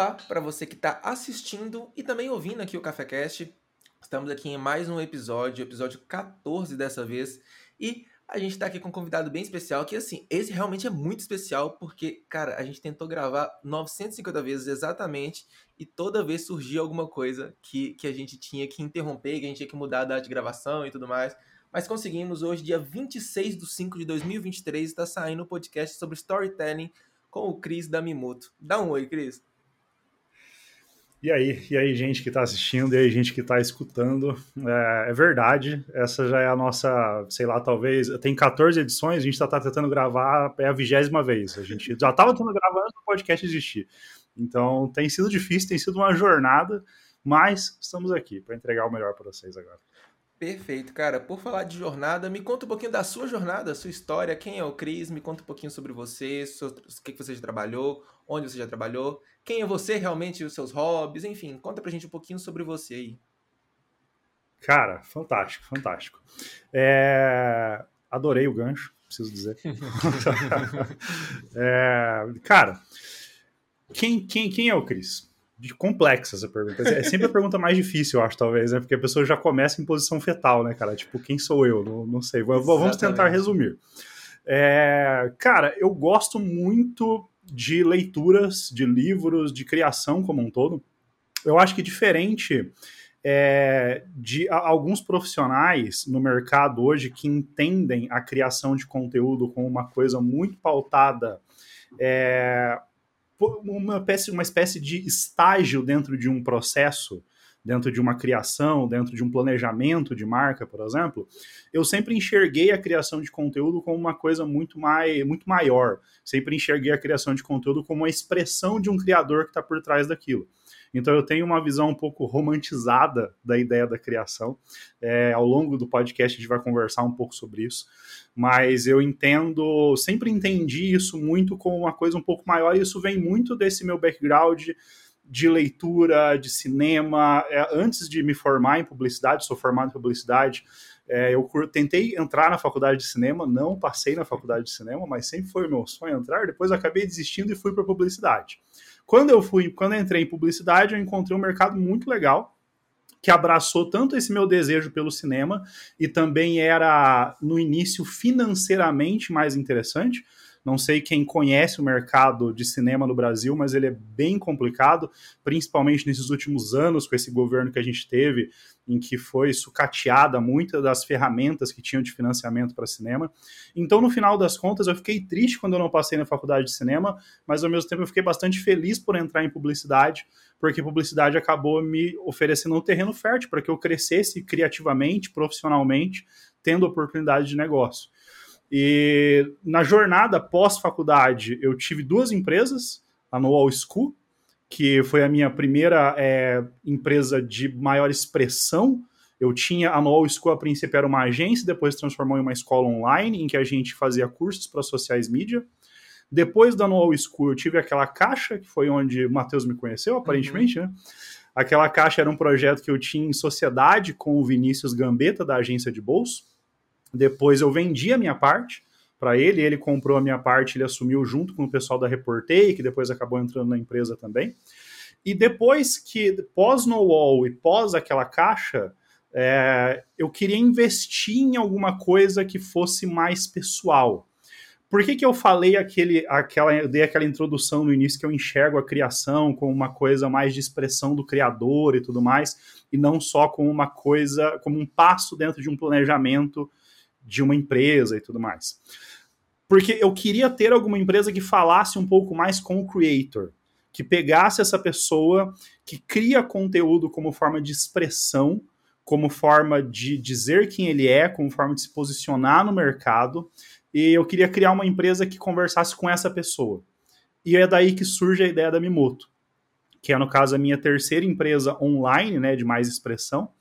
Olá para você que está assistindo e também ouvindo aqui o CaféCast. Estamos aqui em mais um episódio, episódio 14 dessa vez, e a gente está aqui com um convidado bem especial, que assim, esse realmente é muito especial, porque, cara, a gente tentou gravar 950 vezes exatamente, e toda vez surgia alguma coisa que, que a gente tinha que interromper, que a gente tinha que mudar a data de gravação e tudo mais. Mas conseguimos hoje, dia 26 de 5 de 2023, está saindo o um podcast sobre storytelling com o Cris da Mimoto. Dá um oi, Cris. E aí, e aí, gente que está assistindo, e aí, gente que está escutando. É, é, verdade, essa já é a nossa, sei lá, talvez. Tem 14 edições, a gente está tá tentando gravar, é a vigésima vez. A gente já estava tentando gravar antes do podcast existir. Então tem sido difícil, tem sido uma jornada, mas estamos aqui para entregar o melhor para vocês agora. Perfeito, cara. Por falar de jornada, me conta um pouquinho da sua jornada, sua história. Quem é o Cris? Me conta um pouquinho sobre você, o que você já trabalhou, onde você já trabalhou, quem é você realmente, os seus hobbies, enfim, conta pra gente um pouquinho sobre você aí. Cara, fantástico, fantástico. É... Adorei o gancho, preciso dizer. é... Cara, quem, quem, quem é o Cris? de complexa essa pergunta. É sempre a pergunta mais difícil, eu acho, talvez, né? Porque a pessoa já começa em posição fetal, né, cara? Tipo, quem sou eu? Não, não sei. Vamos Exatamente. tentar resumir. É, cara, eu gosto muito de leituras, de livros, de criação como um todo. Eu acho que diferente é, de a, alguns profissionais no mercado hoje que entendem a criação de conteúdo como uma coisa muito pautada, é, uma, espécie, uma espécie de estágio dentro de um processo dentro de uma criação, dentro de um planejamento de marca, por exemplo, eu sempre enxerguei a criação de conteúdo como uma coisa muito, mais, muito maior. Sempre enxerguei a criação de conteúdo como uma expressão de um criador que está por trás daquilo. Então eu tenho uma visão um pouco romantizada da ideia da criação. É, ao longo do podcast a gente vai conversar um pouco sobre isso. Mas eu entendo, sempre entendi isso muito como uma coisa um pouco maior, e isso vem muito desse meu background de leitura, de cinema. É, antes de me formar em publicidade, sou formado em publicidade, é, eu tentei entrar na faculdade de cinema, não passei na faculdade de cinema, mas sempre foi meu sonho entrar. Depois acabei desistindo e fui para publicidade. Quando eu fui, quando eu entrei em publicidade, eu encontrei um mercado muito legal que abraçou tanto esse meu desejo pelo cinema e também era no início financeiramente mais interessante não sei quem conhece o mercado de cinema no Brasil, mas ele é bem complicado, principalmente nesses últimos anos, com esse governo que a gente teve, em que foi sucateada muitas das ferramentas que tinham de financiamento para cinema. Então, no final das contas, eu fiquei triste quando eu não passei na faculdade de cinema, mas ao mesmo tempo eu fiquei bastante feliz por entrar em publicidade, porque publicidade acabou me oferecendo um terreno fértil para que eu crescesse criativamente, profissionalmente, tendo oportunidade de negócio. E na jornada pós-faculdade, eu tive duas empresas, a Noal School, que foi a minha primeira é, empresa de maior expressão. Eu tinha a Noal School, a princípio era uma agência, depois transformou em uma escola online, em que a gente fazia cursos para sociais mídia. Depois da Noal School, eu tive aquela caixa, que foi onde o Matheus me conheceu, aparentemente, uhum. né? Aquela caixa era um projeto que eu tinha em sociedade com o Vinícius Gambetta, da agência de bolso. Depois eu vendi a minha parte para ele, ele comprou a minha parte, ele assumiu junto com o pessoal da Reportei, que depois acabou entrando na empresa também. E depois que, pós No Wall e pós aquela caixa, é, eu queria investir em alguma coisa que fosse mais pessoal. Por que, que eu falei aquele, aquela, eu dei aquela introdução no início que eu enxergo a criação como uma coisa mais de expressão do criador e tudo mais, e não só como uma coisa, como um passo dentro de um planejamento de uma empresa e tudo mais. Porque eu queria ter alguma empresa que falasse um pouco mais com o creator, que pegasse essa pessoa que cria conteúdo como forma de expressão, como forma de dizer quem ele é, como forma de se posicionar no mercado, e eu queria criar uma empresa que conversasse com essa pessoa. E é daí que surge a ideia da Mimoto, que é, no caso, a minha terceira empresa online, né, de mais expressão,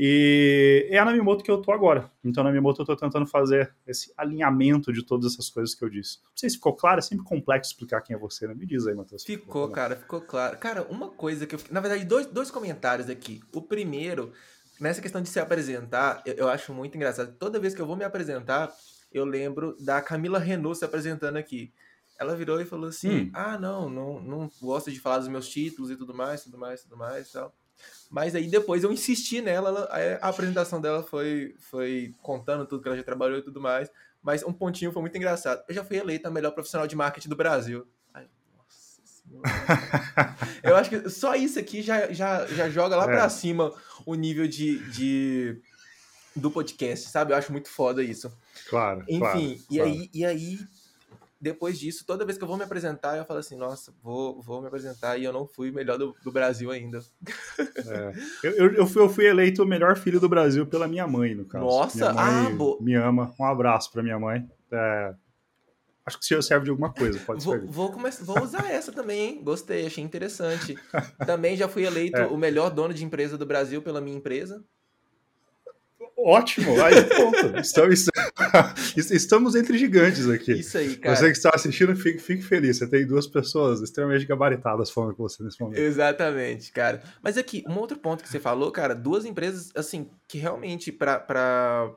e é a Namimoto que eu tô agora. Então, na Namimoto eu tô tentando fazer esse alinhamento de todas essas coisas que eu disse. Não sei se ficou claro, é sempre complexo explicar quem é você, né? Me diz aí, Matheus. Ficou, cara, ficou claro. Cara, uma coisa que eu. Na verdade, dois, dois comentários aqui. O primeiro, nessa questão de se apresentar, eu, eu acho muito engraçado. Toda vez que eu vou me apresentar, eu lembro da Camila Renault se apresentando aqui. ela virou e falou assim: hum. Ah, não, não, não gosto de falar dos meus títulos e tudo mais, tudo mais, tudo mais e tal. Mas aí depois eu insisti nela, ela, a apresentação dela foi, foi contando tudo que ela já trabalhou e tudo mais. Mas um pontinho foi muito engraçado. Eu já fui eleita a melhor profissional de marketing do Brasil. Ai, nossa senhora. eu acho que só isso aqui já, já, já joga lá é. pra cima o nível de, de do podcast, sabe? Eu acho muito foda isso. Claro. Enfim, claro, e, claro. Aí, e aí depois disso, toda vez que eu vou me apresentar, eu falo assim, nossa, vou, vou me apresentar e eu não fui o melhor do, do Brasil ainda. É. Eu, eu, eu, fui, eu fui eleito o melhor filho do Brasil pela minha mãe, no caso. Nossa, minha mãe ah, me ama. Um abraço pra minha mãe. É, acho que se serve de alguma coisa, pode vou, servir. Vou, começar, vou usar essa também, hein? Gostei, achei interessante. também já fui eleito é. o melhor dono de empresa do Brasil pela minha empresa. Ótimo, aí ponto. Estamos, estamos entre gigantes aqui. Isso aí, cara. Você que está assistindo, fique, fique feliz. Você tem duas pessoas extremamente gabaritadas falando com você nesse momento. Exatamente, cara. Mas aqui, um outro ponto que você falou, cara, duas empresas, assim, que realmente, para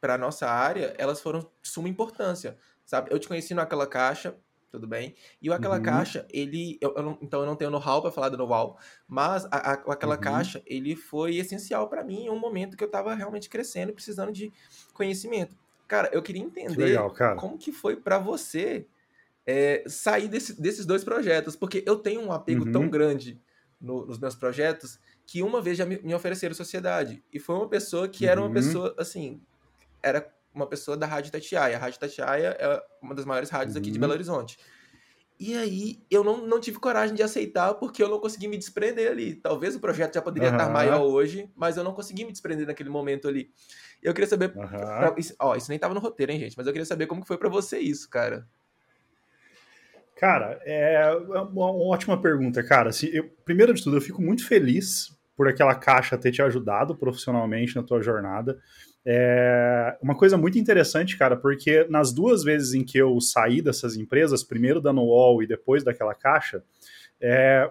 para nossa área, elas foram de suma importância, sabe? Eu te conheci naquela caixa, tudo bem? E o Aquela uhum. Caixa, ele. Eu, eu não, então eu não tenho know-how para falar do know-how, mas a, a, Aquela uhum. Caixa, ele foi essencial para mim em um momento que eu estava realmente crescendo e precisando de conhecimento. Cara, eu queria entender que legal, como que foi para você é, sair desse, desses dois projetos, porque eu tenho um apego uhum. tão grande no, nos meus projetos que uma vez já me, me, ofereceram sociedade. E foi uma pessoa que era uma uhum. pessoa, assim, era uma pessoa da Rádio Tatiaia. A Rádio Tatiaia é uma das maiores rádios uhum. aqui de uhum. Belo Horizonte. E aí eu não, não tive coragem de aceitar porque eu não consegui me desprender ali. Talvez o projeto já poderia uhum. estar maior hoje, mas eu não consegui me desprender naquele momento ali. Eu queria saber. Uhum. Pra, isso, ó, isso nem tava no roteiro, hein, gente? Mas eu queria saber como foi para você isso, cara. Cara, é uma ótima pergunta, cara. Assim, eu, primeiro de tudo, eu fico muito feliz por aquela caixa ter te ajudado profissionalmente na tua jornada. É uma coisa muito interessante, cara, porque nas duas vezes em que eu saí dessas empresas, primeiro da Nool e depois daquela caixa, é,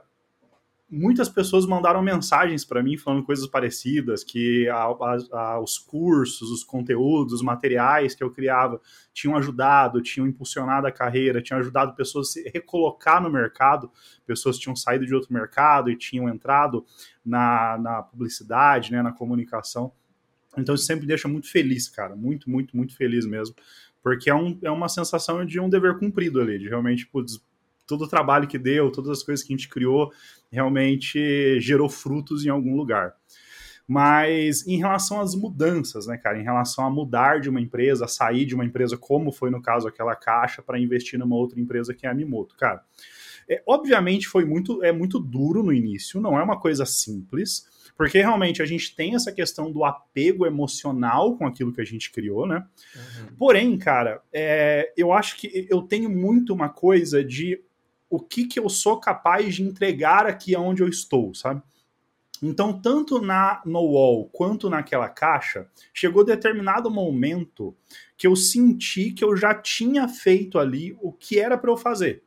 muitas pessoas mandaram mensagens para mim falando coisas parecidas, que a, a, a, os cursos, os conteúdos, os materiais que eu criava tinham ajudado, tinham impulsionado a carreira, tinham ajudado pessoas a se recolocar no mercado, pessoas tinham saído de outro mercado e tinham entrado na, na publicidade, né, na comunicação. Então isso sempre deixa muito feliz, cara. Muito, muito, muito feliz mesmo. Porque é, um, é uma sensação de um dever cumprido ali, de realmente, putz, todo o trabalho que deu, todas as coisas que a gente criou, realmente gerou frutos em algum lugar. Mas em relação às mudanças, né, cara? Em relação a mudar de uma empresa, a sair de uma empresa, como foi no caso aquela caixa, para investir numa outra empresa que é a Mimoto, cara. É, obviamente foi muito, é muito duro no início, não é uma coisa simples porque realmente a gente tem essa questão do apego emocional com aquilo que a gente criou, né? Uhum. Porém, cara, é, eu acho que eu tenho muito uma coisa de o que, que eu sou capaz de entregar aqui aonde eu estou, sabe? Então, tanto na no wall quanto naquela caixa, chegou determinado momento que eu senti que eu já tinha feito ali o que era para eu fazer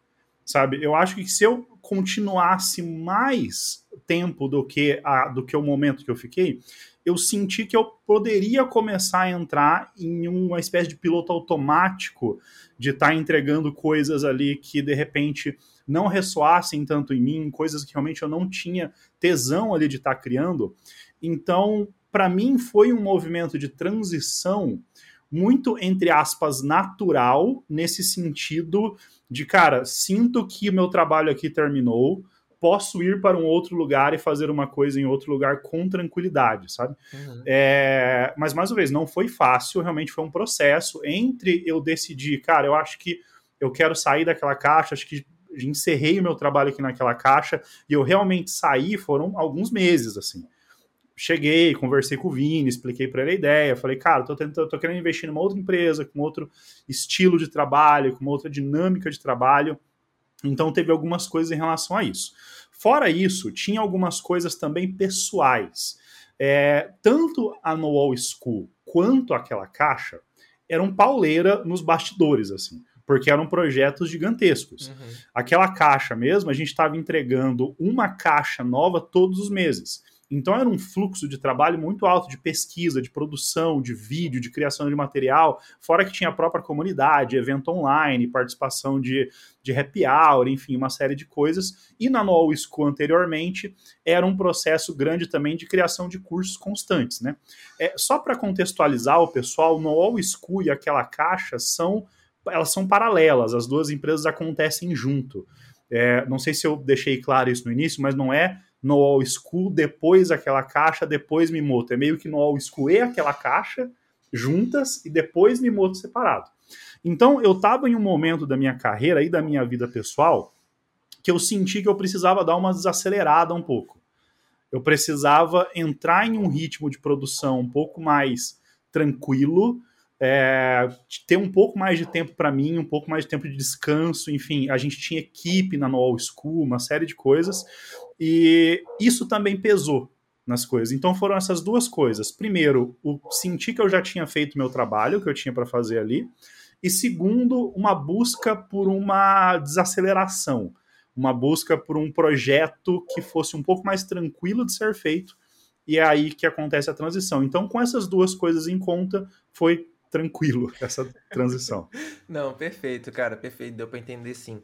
sabe? Eu acho que se eu continuasse mais tempo do que, a, do que o momento que eu fiquei, eu senti que eu poderia começar a entrar em uma espécie de piloto automático de estar tá entregando coisas ali que de repente não ressoassem tanto em mim, coisas que realmente eu não tinha tesão ali de estar tá criando. Então, para mim foi um movimento de transição muito entre aspas natural nesse sentido de, cara, sinto que o meu trabalho aqui terminou, posso ir para um outro lugar e fazer uma coisa em outro lugar com tranquilidade, sabe? Uhum. É, mas, mais uma vez, não foi fácil, realmente foi um processo entre eu decidir, cara, eu acho que eu quero sair daquela caixa, acho que encerrei o meu trabalho aqui naquela caixa e eu realmente saí, foram alguns meses, assim cheguei, conversei com o Vini, expliquei para ele a ideia, falei, cara, tô, tentando, tô querendo investir numa outra empresa, com outro estilo de trabalho, com outra dinâmica de trabalho. Então teve algumas coisas em relação a isso. Fora isso, tinha algumas coisas também pessoais. É, tanto a No Wall School quanto aquela caixa eram pauleira nos bastidores, assim porque eram projetos gigantescos. Uhum. Aquela caixa mesmo, a gente estava entregando uma caixa nova todos os meses. Então era um fluxo de trabalho muito alto de pesquisa, de produção, de vídeo, de criação de material, fora que tinha a própria comunidade, evento online, participação de, de happy hour, enfim, uma série de coisas. E na No School anteriormente era um processo grande também de criação de cursos constantes, né? É, só para contextualizar o pessoal, No All School e aquela caixa são elas são paralelas, as duas empresas acontecem junto. É, não sei se eu deixei claro isso no início, mas não é no All School, depois aquela caixa, depois Mimoto. É meio que no All School e aquela caixa juntas e depois Mimoto separado. Então eu estava em um momento da minha carreira e da minha vida pessoal que eu senti que eu precisava dar uma desacelerada um pouco. Eu precisava entrar em um ritmo de produção um pouco mais tranquilo, é, ter um pouco mais de tempo para mim, um pouco mais de tempo de descanso, enfim, a gente tinha equipe na No School, uma série de coisas, e isso também pesou nas coisas. Então foram essas duas coisas. Primeiro, o sentir que eu já tinha feito meu trabalho, que eu tinha para fazer ali, e segundo, uma busca por uma desaceleração, uma busca por um projeto que fosse um pouco mais tranquilo de ser feito, e é aí que acontece a transição. Então, com essas duas coisas em conta, foi tranquilo essa transição. Não, perfeito, cara, perfeito, deu para entender sim.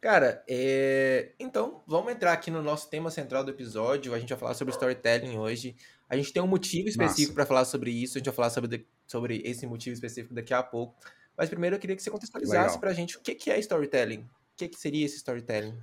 Cara, é... então vamos entrar aqui no nosso tema central do episódio. A gente vai falar sobre storytelling hoje. A gente tem um motivo específico para falar sobre isso. A gente vai falar sobre, sobre esse motivo específico daqui a pouco. Mas primeiro eu queria que você contextualizasse para a gente o que, que é storytelling. O que, que seria esse storytelling?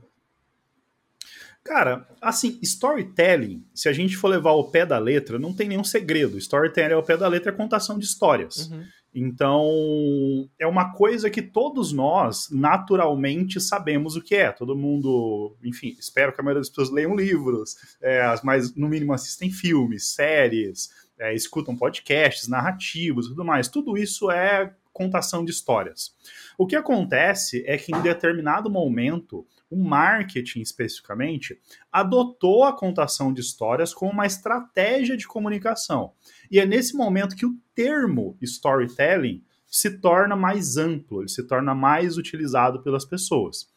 Cara, assim, storytelling, se a gente for levar o pé da letra, não tem nenhum segredo. Storytelling é o pé da letra, é contação de histórias. Uhum. Então, é uma coisa que todos nós naturalmente sabemos o que é. Todo mundo, enfim, espero que a maioria das pessoas leiam livros, é, mas no mínimo assistem filmes, séries, é, escutam podcasts, narrativos tudo mais. Tudo isso é contação de histórias. O que acontece é que em determinado momento, o marketing especificamente adotou a contação de histórias como uma estratégia de comunicação. E é nesse momento que o termo storytelling se torna mais amplo, ele se torna mais utilizado pelas pessoas.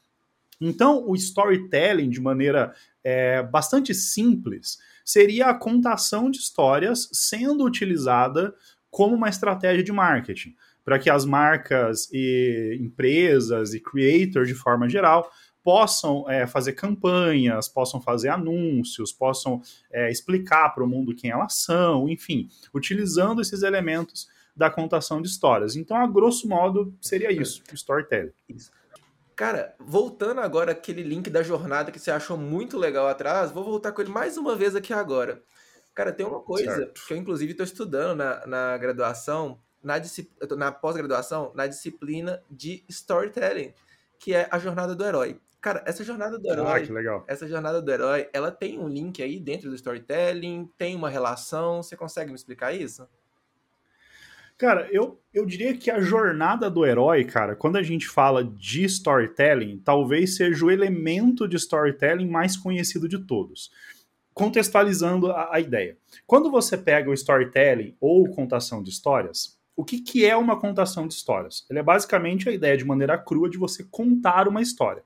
Então, o storytelling, de maneira é, bastante simples, seria a contação de histórias sendo utilizada como uma estratégia de marketing, para que as marcas e empresas e creators, de forma geral, possam é, fazer campanhas, possam fazer anúncios, possam é, explicar para o mundo quem elas são, enfim, utilizando esses elementos da contação de histórias. Então, a grosso modo, seria isso, o storytelling. Isso. Cara, voltando agora aquele link da jornada que você achou muito legal atrás, vou voltar com ele mais uma vez aqui agora. Cara, tem uma coisa certo. que eu, inclusive, estou estudando na, na graduação, na, na pós-graduação, na disciplina de storytelling, que é a jornada do herói. Cara, essa jornada do herói. Ah, que legal. Essa jornada do herói, ela tem um link aí dentro do storytelling, tem uma relação. Você consegue me explicar isso? Cara, eu, eu diria que a jornada do herói, cara, quando a gente fala de storytelling, talvez seja o elemento de storytelling mais conhecido de todos. Contextualizando a, a ideia. Quando você pega o storytelling ou contação de histórias, o que, que é uma contação de histórias? Ele é basicamente a ideia de maneira crua de você contar uma história.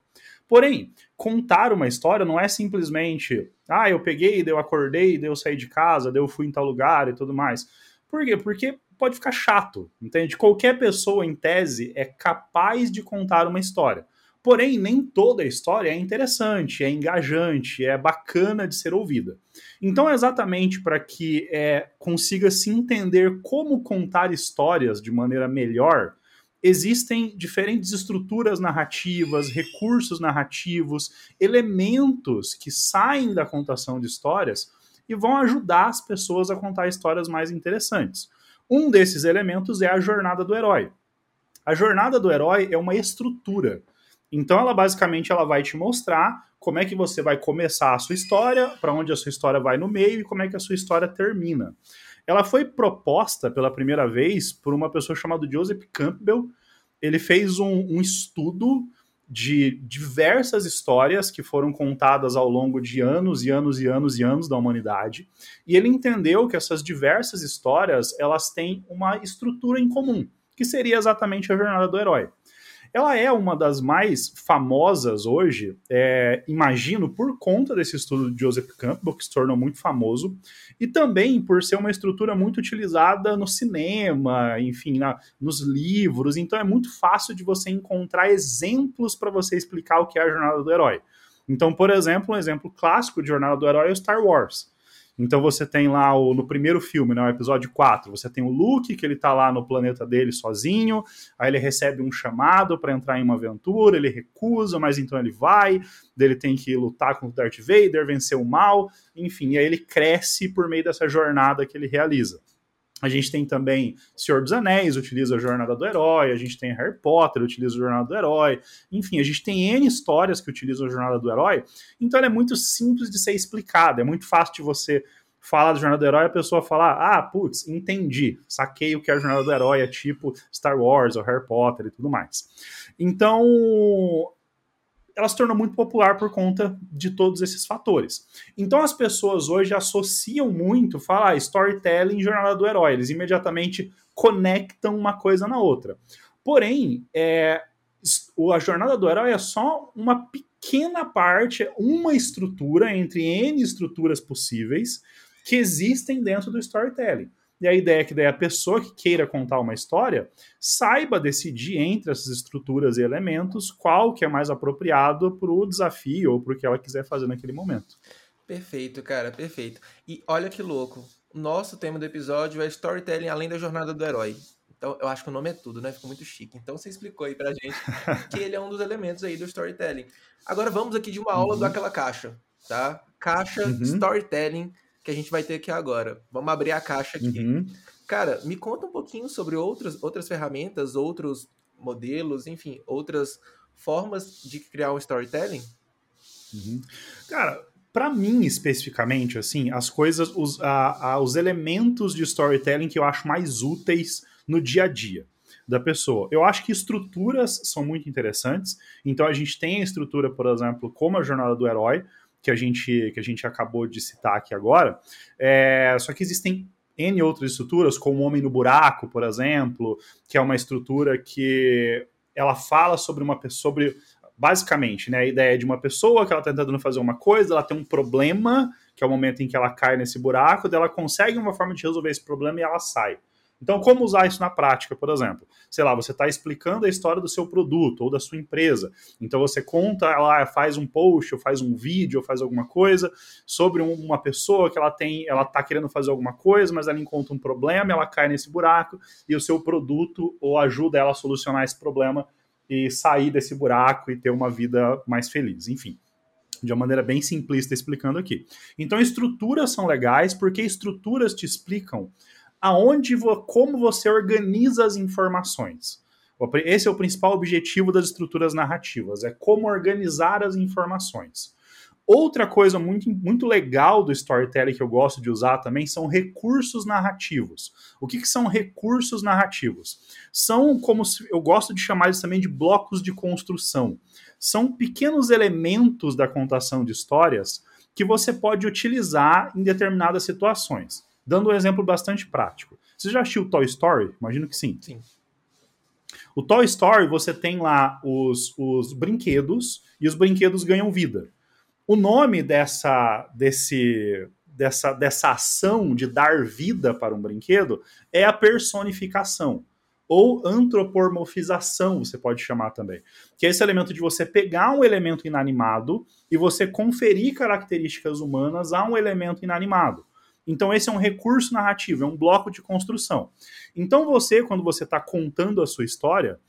Porém, contar uma história não é simplesmente, ah, eu peguei, daí eu acordei, daí eu saí de casa, daí eu fui em tal lugar e tudo mais. Por quê? Porque pode ficar chato, entende? Qualquer pessoa, em tese, é capaz de contar uma história. Porém, nem toda a história é interessante, é engajante, é bacana de ser ouvida. Então, é exatamente para que é, consiga se entender como contar histórias de maneira melhor, existem diferentes estruturas narrativas, recursos narrativos, elementos que saem da contação de histórias e vão ajudar as pessoas a contar histórias mais interessantes. Um desses elementos é a jornada do herói. A jornada do herói é uma estrutura. Então ela basicamente ela vai te mostrar como é que você vai começar a sua história, para onde a sua história vai no meio e como é que a sua história termina. Ela foi proposta pela primeira vez por uma pessoa chamada Joseph Campbell. Ele fez um, um estudo de diversas histórias que foram contadas ao longo de anos e anos e anos e anos da humanidade, e ele entendeu que essas diversas histórias elas têm uma estrutura em comum, que seria exatamente a jornada do herói. Ela é uma das mais famosas hoje, é, imagino, por conta desse estudo de Joseph Campbell, que se tornou muito famoso, e também por ser uma estrutura muito utilizada no cinema, enfim, na, nos livros. Então é muito fácil de você encontrar exemplos para você explicar o que é a jornada do herói. Então, por exemplo, um exemplo clássico de jornada do herói é o Star Wars. Então você tem lá o, no primeiro filme, no né, episódio 4, você tem o Luke, que ele tá lá no planeta dele sozinho, aí ele recebe um chamado para entrar em uma aventura, ele recusa, mas então ele vai, ele tem que lutar com o Darth Vader, vencer o mal, enfim, e aí ele cresce por meio dessa jornada que ele realiza. A gente tem também Senhor dos Anéis, utiliza a Jornada do Herói, a gente tem Harry Potter, utiliza a Jornada do Herói, enfim, a gente tem N histórias que utilizam a Jornada do Herói, então ela é muito simples de ser explicada, é muito fácil de você falar da Jornada do Herói e a pessoa falar, ah, putz, entendi, saquei o que é a Jornada do Herói, é tipo Star Wars ou Harry Potter e tudo mais. Então, ela se tornou muito popular por conta de todos esses fatores. Então as pessoas hoje associam muito, falar ah, storytelling jornada do herói, eles imediatamente conectam uma coisa na outra. Porém, é, a jornada do herói é só uma pequena parte, uma estrutura entre N estruturas possíveis que existem dentro do storytelling. E a ideia é que daí a pessoa que queira contar uma história saiba decidir entre essas estruturas e elementos qual que é mais apropriado para o desafio ou para o que ela quiser fazer naquele momento. Perfeito, cara, perfeito. E olha que louco. Nosso tema do episódio é storytelling além da jornada do herói. Então, eu acho que o nome é tudo, né? Ficou muito chique. Então, você explicou aí pra gente que ele é um dos elementos aí do storytelling. Agora, vamos aqui de uma aula uhum. daquela caixa, tá? Caixa uhum. storytelling que a gente vai ter aqui agora. Vamos abrir a caixa aqui. Uhum. Cara, me conta um pouquinho sobre outras, outras ferramentas, outros modelos, enfim, outras formas de criar um storytelling. Uhum. Cara, para mim especificamente, assim, as coisas, os, a, a, os elementos de storytelling que eu acho mais úteis no dia a dia da pessoa. Eu acho que estruturas são muito interessantes. Então a gente tem a estrutura, por exemplo, como a jornada do herói, que a gente, que a gente acabou de citar aqui agora. É, só que existem N outras estruturas, como o Homem no Buraco, por exemplo, que é uma estrutura que ela fala sobre uma pessoa, sobre basicamente, né, a ideia de uma pessoa que ela está tentando fazer uma coisa, ela tem um problema, que é o momento em que ela cai nesse buraco, ela consegue uma forma de resolver esse problema e ela sai. Então, como usar isso na prática, por exemplo? Sei lá, você está explicando a história do seu produto ou da sua empresa. Então, você conta lá, faz um post, ou faz um vídeo, ou faz alguma coisa sobre uma pessoa que ela tem, ela está querendo fazer alguma coisa, mas ela encontra um problema, ela cai nesse buraco e o seu produto ou ajuda ela a solucionar esse problema e sair desse buraco e ter uma vida mais feliz. Enfim de uma maneira bem simplista explicando aqui. Então, estruturas são legais porque estruturas te explicam aonde como você organiza as informações. Esse é o principal objetivo das estruturas narrativas, é como organizar as informações. Outra coisa muito, muito legal do storytelling que eu gosto de usar também são recursos narrativos. O que, que são recursos narrativos? São como se, eu gosto de chamar isso também de blocos de construção. São pequenos elementos da contação de histórias que você pode utilizar em determinadas situações. Dando um exemplo bastante prático. Você já assistiu Toy Story? Imagino que sim. Sim. O Toy Story, você tem lá os, os brinquedos e os brinquedos ganham vida. O nome dessa, desse, dessa, dessa ação de dar vida para um brinquedo é a personificação ou antropomorfização, você pode chamar também. Que é esse elemento de você pegar um elemento inanimado e você conferir características humanas a um elemento inanimado. Então, esse é um recurso narrativo, é um bloco de construção. Então, você, quando você está contando a sua história,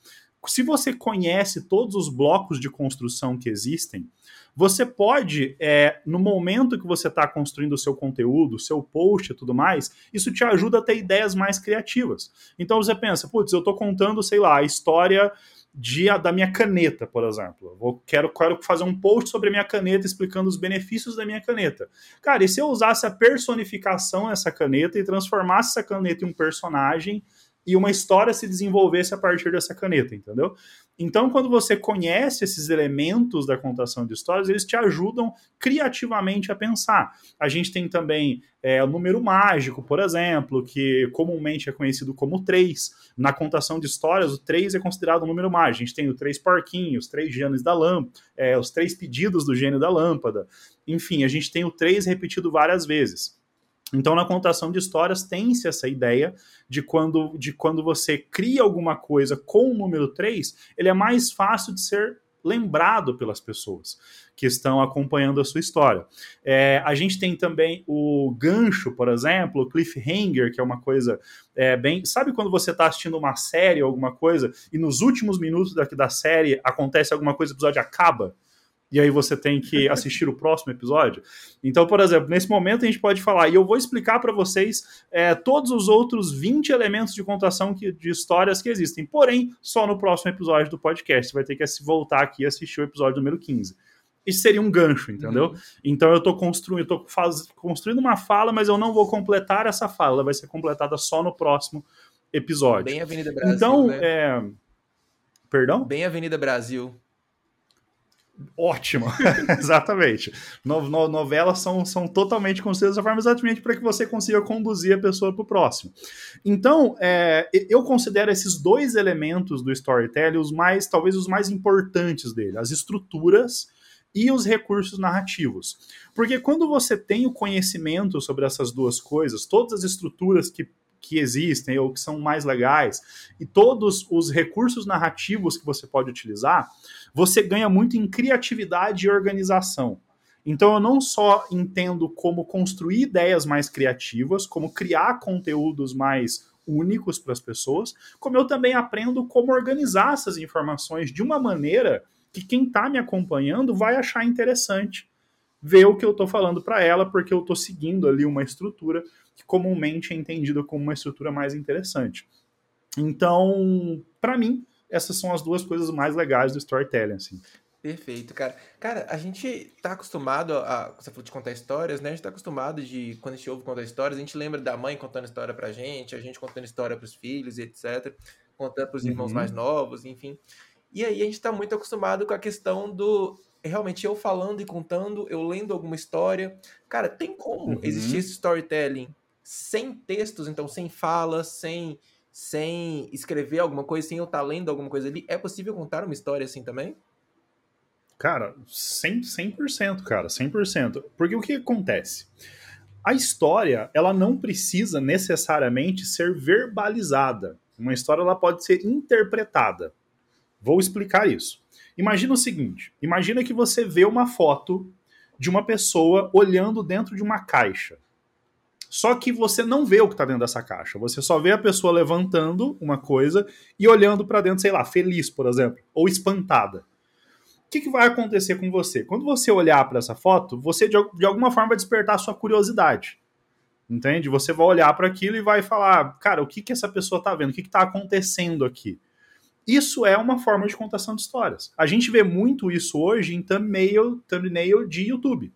se você conhece todos os blocos de construção que existem, você pode, é, no momento que você está construindo o seu conteúdo, o seu post e tudo mais, isso te ajuda a ter ideias mais criativas. Então você pensa, putz, eu estou contando, sei lá, a história de, da minha caneta, por exemplo. Vou, quero, quero fazer um post sobre a minha caneta explicando os benefícios da minha caneta. Cara, e se eu usasse a personificação dessa caneta e transformasse essa caneta em um personagem e uma história se desenvolvesse a partir dessa caneta, entendeu? Então, quando você conhece esses elementos da contação de histórias, eles te ajudam criativamente a pensar. A gente tem também é, o número mágico, por exemplo, que comumente é conhecido como 3. Na contação de histórias, o 3 é considerado um número mágico. A gente tem o três porquinhos, os três gênios da lâmpada, é, os três pedidos do gênio da lâmpada. Enfim, a gente tem o 3 repetido várias vezes. Então, na contação de histórias, tem-se essa ideia de quando, de quando você cria alguma coisa com o número 3, ele é mais fácil de ser lembrado pelas pessoas que estão acompanhando a sua história. É, a gente tem também o gancho, por exemplo, o cliffhanger, que é uma coisa é, bem. Sabe quando você está assistindo uma série ou alguma coisa e nos últimos minutos da, da série acontece alguma coisa, o episódio acaba? E aí você tem que assistir o próximo episódio. Então, por exemplo, nesse momento a gente pode falar, e eu vou explicar para vocês é, todos os outros 20 elementos de contação que, de histórias que existem, porém, só no próximo episódio do podcast. Você vai ter que voltar aqui e assistir o episódio número 15. Isso seria um gancho, entendeu? Uhum. Então eu estou construindo, tô faz, construindo uma fala, mas eu não vou completar essa fala, ela vai ser completada só no próximo episódio. Bem Avenida Brasil. Então, né? é... Perdão? Bem Avenida Brasil. Ótimo, exatamente. No, no, novelas são, são totalmente construídas dessa forma exatamente para que você consiga conduzir a pessoa para o próximo. Então, é, eu considero esses dois elementos do storytelling os mais, talvez os mais importantes dele, as estruturas e os recursos narrativos. Porque quando você tem o conhecimento sobre essas duas coisas, todas as estruturas que que existem ou que são mais legais e todos os recursos narrativos que você pode utilizar, você ganha muito em criatividade e organização. Então eu não só entendo como construir ideias mais criativas, como criar conteúdos mais únicos para as pessoas, como eu também aprendo como organizar essas informações de uma maneira que quem está me acompanhando vai achar interessante ver o que eu estou falando para ela, porque eu estou seguindo ali uma estrutura que comumente é entendida como uma estrutura mais interessante. Então, para mim, essas são as duas coisas mais legais do storytelling, assim. Perfeito, cara. Cara, a gente tá acostumado a. Você falou de contar histórias, né? A gente tá acostumado de. Quando a gente ouve contar histórias, a gente lembra da mãe contando história pra gente, a gente contando história pros filhos, etc. Contando pros irmãos uhum. mais novos, enfim. E aí a gente tá muito acostumado com a questão do. Realmente eu falando e contando, eu lendo alguma história. Cara, tem como uhum. existir esse storytelling sem textos, então sem falas, sem sem escrever alguma coisa, sem eu estar tá lendo alguma coisa ali, é possível contar uma história assim também? Cara, 100%, 100% cara, 100%. Porque o que acontece? A história, ela não precisa necessariamente ser verbalizada. Uma história ela pode ser interpretada. Vou explicar isso. Imagina o seguinte: imagina que você vê uma foto de uma pessoa olhando dentro de uma caixa. Só que você não vê o que está dentro dessa caixa. Você só vê a pessoa levantando uma coisa e olhando para dentro, sei lá, feliz, por exemplo, ou espantada. O que, que vai acontecer com você? Quando você olhar para essa foto, você de, de alguma forma vai despertar sua curiosidade. Entende? Você vai olhar para aquilo e vai falar, cara, o que, que essa pessoa está vendo? O que está acontecendo aqui? Isso é uma forma de contação de histórias. A gente vê muito isso hoje em thumbnail, thumbnail de YouTube.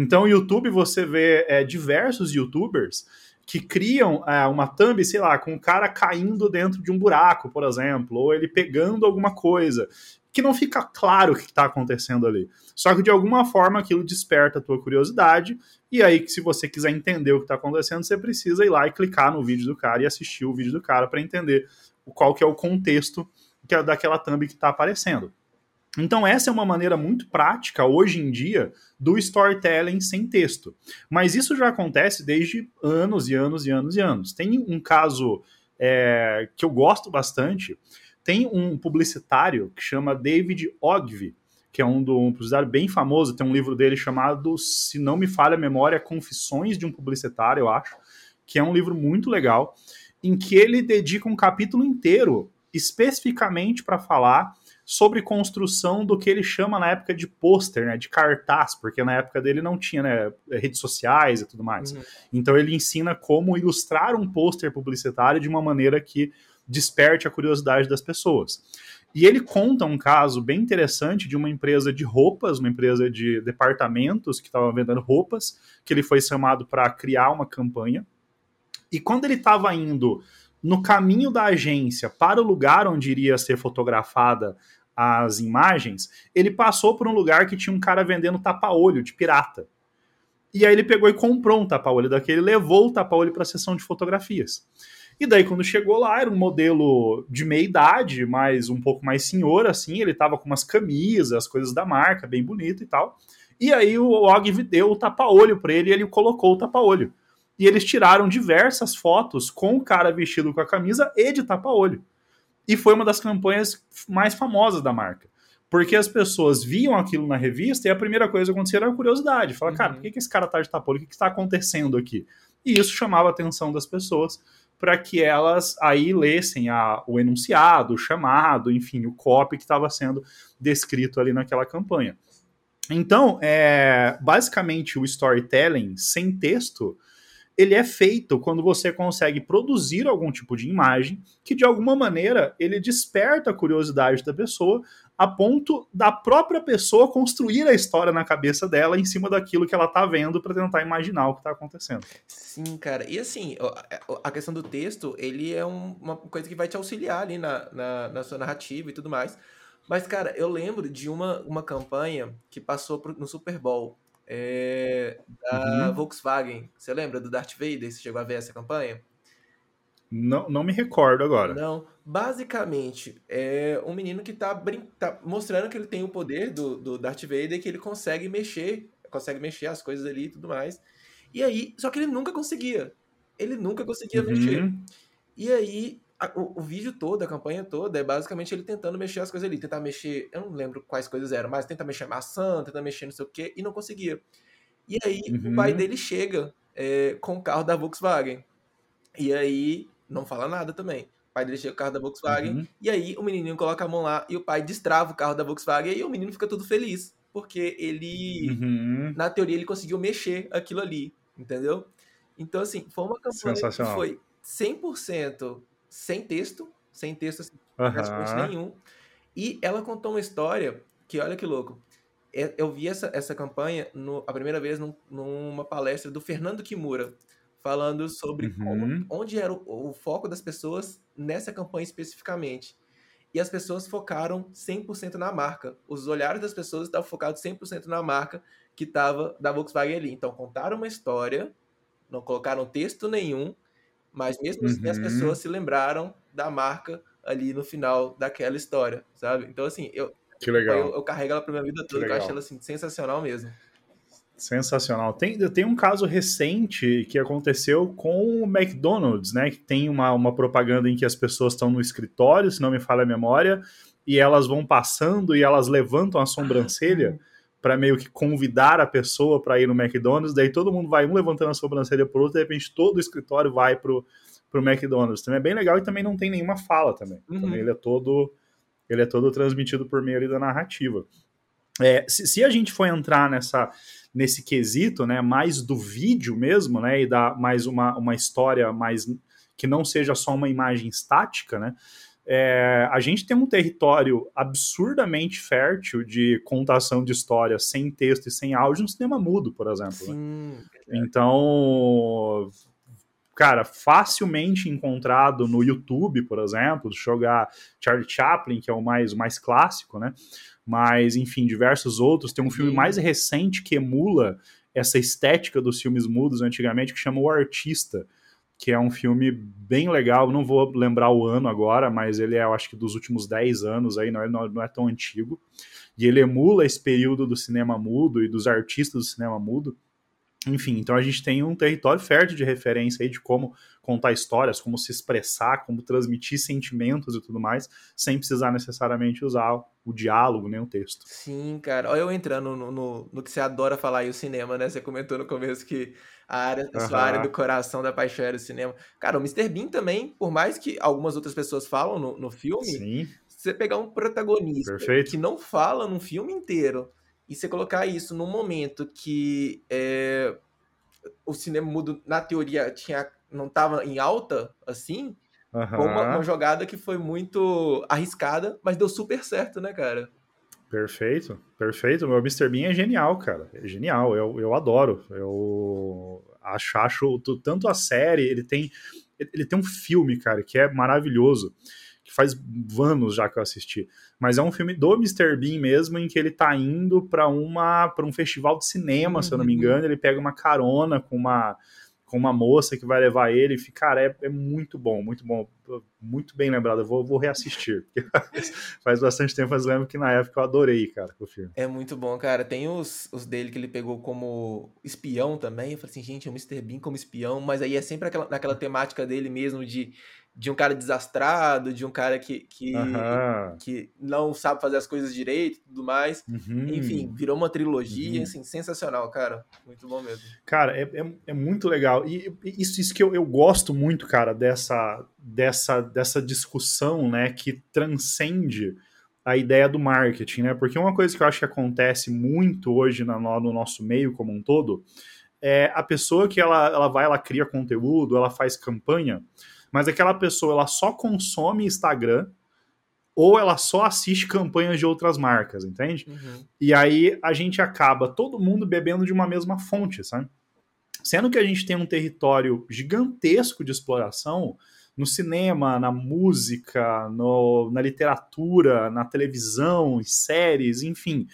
Então, no YouTube você vê é, diversos YouTubers que criam é, uma thumb, sei lá, com o cara caindo dentro de um buraco, por exemplo, ou ele pegando alguma coisa, que não fica claro o que está acontecendo ali. Só que de alguma forma aquilo desperta a tua curiosidade, e aí se você quiser entender o que está acontecendo, você precisa ir lá e clicar no vídeo do cara e assistir o vídeo do cara para entender qual que é o contexto que é daquela thumb que está aparecendo. Então, essa é uma maneira muito prática, hoje em dia, do storytelling sem texto. Mas isso já acontece desde anos e anos e anos e anos. Tem um caso é, que eu gosto bastante. Tem um publicitário que chama David Ogilvy, que é um, do, um publicitário bem famoso. Tem um livro dele chamado, se não me falha a memória, Confissões de um Publicitário, eu acho, que é um livro muito legal, em que ele dedica um capítulo inteiro especificamente para falar sobre construção do que ele chama na época de pôster, né, de cartaz, porque na época dele não tinha né, redes sociais e tudo mais. Uhum. Então ele ensina como ilustrar um pôster publicitário de uma maneira que desperte a curiosidade das pessoas. E ele conta um caso bem interessante de uma empresa de roupas, uma empresa de departamentos que estava vendendo roupas, que ele foi chamado para criar uma campanha. E quando ele estava indo no caminho da agência para o lugar onde iria ser fotografada as imagens, ele passou por um lugar que tinha um cara vendendo tapa-olho de pirata. E aí ele pegou e comprou um tapa-olho daquele, levou o tapa-olho para a sessão de fotografias. E daí, quando chegou lá, era um modelo de meia idade, mas um pouco mais senhor, assim. Ele tava com umas camisas, coisas da marca, bem bonito e tal. E aí o Og deu o tapa-olho para ele e ele colocou o tapa-olho. E eles tiraram diversas fotos com o cara vestido com a camisa e de tapa-olho. E foi uma das campanhas mais famosas da marca. Porque as pessoas viam aquilo na revista e a primeira coisa que acontecia era a curiosidade. Fala, cara, por que, que esse cara tá de tapa-olho? O que, que está acontecendo aqui? E isso chamava a atenção das pessoas para que elas aí lessem a, o enunciado, o chamado, enfim, o copy que estava sendo descrito ali naquela campanha. Então, é, basicamente, o storytelling sem texto ele é feito quando você consegue produzir algum tipo de imagem que, de alguma maneira, ele desperta a curiosidade da pessoa a ponto da própria pessoa construir a história na cabeça dela em cima daquilo que ela está vendo para tentar imaginar o que está acontecendo. Sim, cara. E assim, a questão do texto, ele é uma coisa que vai te auxiliar ali na, na, na sua narrativa e tudo mais. Mas, cara, eu lembro de uma, uma campanha que passou pro, no Super Bowl é, da uhum. Volkswagen. Você lembra do Darth Vader? Você chegou a ver essa campanha? Não, não me recordo agora. Não. Basicamente, é um menino que tá, tá mostrando que ele tem o poder do, do Darth Vader, que ele consegue mexer, consegue mexer as coisas ali e tudo mais. E aí, só que ele nunca conseguia. Ele nunca conseguia uhum. mexer. E aí, a, o, o, vídeo todo, a campanha toda, é basicamente ele tentando mexer as coisas ali. Tentar mexer, eu não lembro quais coisas eram, mas tentar mexer maçã, tentar mexer não sei o quê, e não conseguia. E aí, uhum. o pai dele chega é, com o carro da Volkswagen. E aí, não fala nada também. O pai dele chega com o carro da Volkswagen, uhum. e aí o menininho coloca a mão lá, e o pai destrava o carro da Volkswagen, e aí o menino fica todo feliz. Porque ele, uhum. na teoria, ele conseguiu mexer aquilo ali, entendeu? Então, assim, foi uma campanha que foi 100% sem texto, sem texto assim, praticamente nenhum. E ela contou uma história que, olha que louco, é, eu vi essa, essa campanha no, a primeira vez num, numa palestra do Fernando Kimura, falando sobre uhum. como, onde era o, o, foco das pessoas nessa campanha especificamente. E as pessoas focaram 100% na marca. Os olhares das pessoas estavam focados 100% na marca que estava da Volkswagen ali. Então, contaram uma história, não colocaram texto nenhum, mas mesmo uhum. assim as uhum. pessoas se lembraram da marca ali no final daquela história, sabe? Então, assim, eu, que legal. eu, eu carrego ela pra minha vida toda, eu acho ela assim, sensacional mesmo. Sensacional. Tem, tem um caso recente que aconteceu com o McDonald's, né? Que tem uma, uma propaganda em que as pessoas estão no escritório, se não me falha a memória, e elas vão passando e elas levantam a sobrancelha para meio que convidar a pessoa para ir no McDonald's. Daí todo mundo vai um levantando a sobrancelha pro outro, de repente todo o escritório vai pro, pro McDonald's. Também é bem legal e também não tem nenhuma fala também. Uhum. também ele é todo ele é todo transmitido por meio da narrativa. É, se, se, a gente for entrar nessa nesse quesito, né, mais do vídeo mesmo, né, e dar mais uma, uma história mais que não seja só uma imagem estática, né, é, a gente tem um território absurdamente fértil de contação de histórias sem texto e sem áudio no cinema mudo, por exemplo. Né? Sim, né? Então, cara, facilmente encontrado no YouTube, por exemplo, jogar Charlie Chaplin, que é o mais, mais clássico, né? mas enfim, diversos outros. Tem um filme mais recente que emula essa estética dos filmes mudos antigamente, que chama O Artista, que é um filme bem legal. Não vou lembrar o ano agora, mas ele é, eu acho que dos últimos 10 anos aí, não é, não é tão antigo. E ele emula esse período do cinema mudo e dos artistas do cinema mudo. Enfim, então a gente tem um território fértil de referência aí de como contar histórias, como se expressar, como transmitir sentimentos e tudo mais, sem precisar necessariamente usar o diálogo, nem o texto. Sim, cara. Olha eu entrando no, no, no, que você adora falar aí, o cinema, né? Você comentou no começo que a área, a sua área do coração da paixão era o cinema. Cara, o Mr. Bean também, por mais que algumas outras pessoas falam no, no filme, Sim. você pegar um protagonista Perfeito. que não fala no filme inteiro e você colocar isso num momento que é, o cinema mudo, na teoria, tinha não estava em alta, assim, uhum. foi uma, uma, jogada que foi muito arriscada, mas deu super certo, né, cara? Perfeito, perfeito. O meu Mr. Bean é genial, cara. É genial, eu, eu adoro. Eu acho, acho tanto a série, ele tem Ele tem um filme, cara, que é maravilhoso, que faz anos já que eu assisti. Mas é um filme do Mr. Bean mesmo, em que ele tá indo para uma para um festival de cinema, se eu não me uhum. engano. Ele pega uma carona com uma com uma moça que vai levar ele. E, cara, é, é muito bom, muito bom. Muito bem lembrado. Eu vou, vou reassistir. faz bastante tempo, mas lembro que na época eu adorei, cara, o filme. É muito bom, cara. Tem os, os dele que ele pegou como espião também. Eu falei assim, gente, é o Mr. Bean como espião, mas aí é sempre aquela, naquela temática dele mesmo de de um cara desastrado, de um cara que, que, que não sabe fazer as coisas direito e tudo mais. Uhum. Enfim, virou uma trilogia, uhum. assim, sensacional, cara. Muito bom mesmo. Cara, é, é, é muito legal. E isso, isso que eu, eu gosto muito, cara, dessa, dessa, dessa discussão, né, que transcende a ideia do marketing, né? Porque uma coisa que eu acho que acontece muito hoje no, no nosso meio como um todo é a pessoa que ela, ela vai, ela cria conteúdo, ela faz campanha, mas aquela pessoa ela só consome Instagram ou ela só assiste campanhas de outras marcas, entende? Uhum. E aí a gente acaba todo mundo bebendo de uma mesma fonte, sabe? Sendo que a gente tem um território gigantesco de exploração no cinema, na música, no, na literatura, na televisão, séries, enfim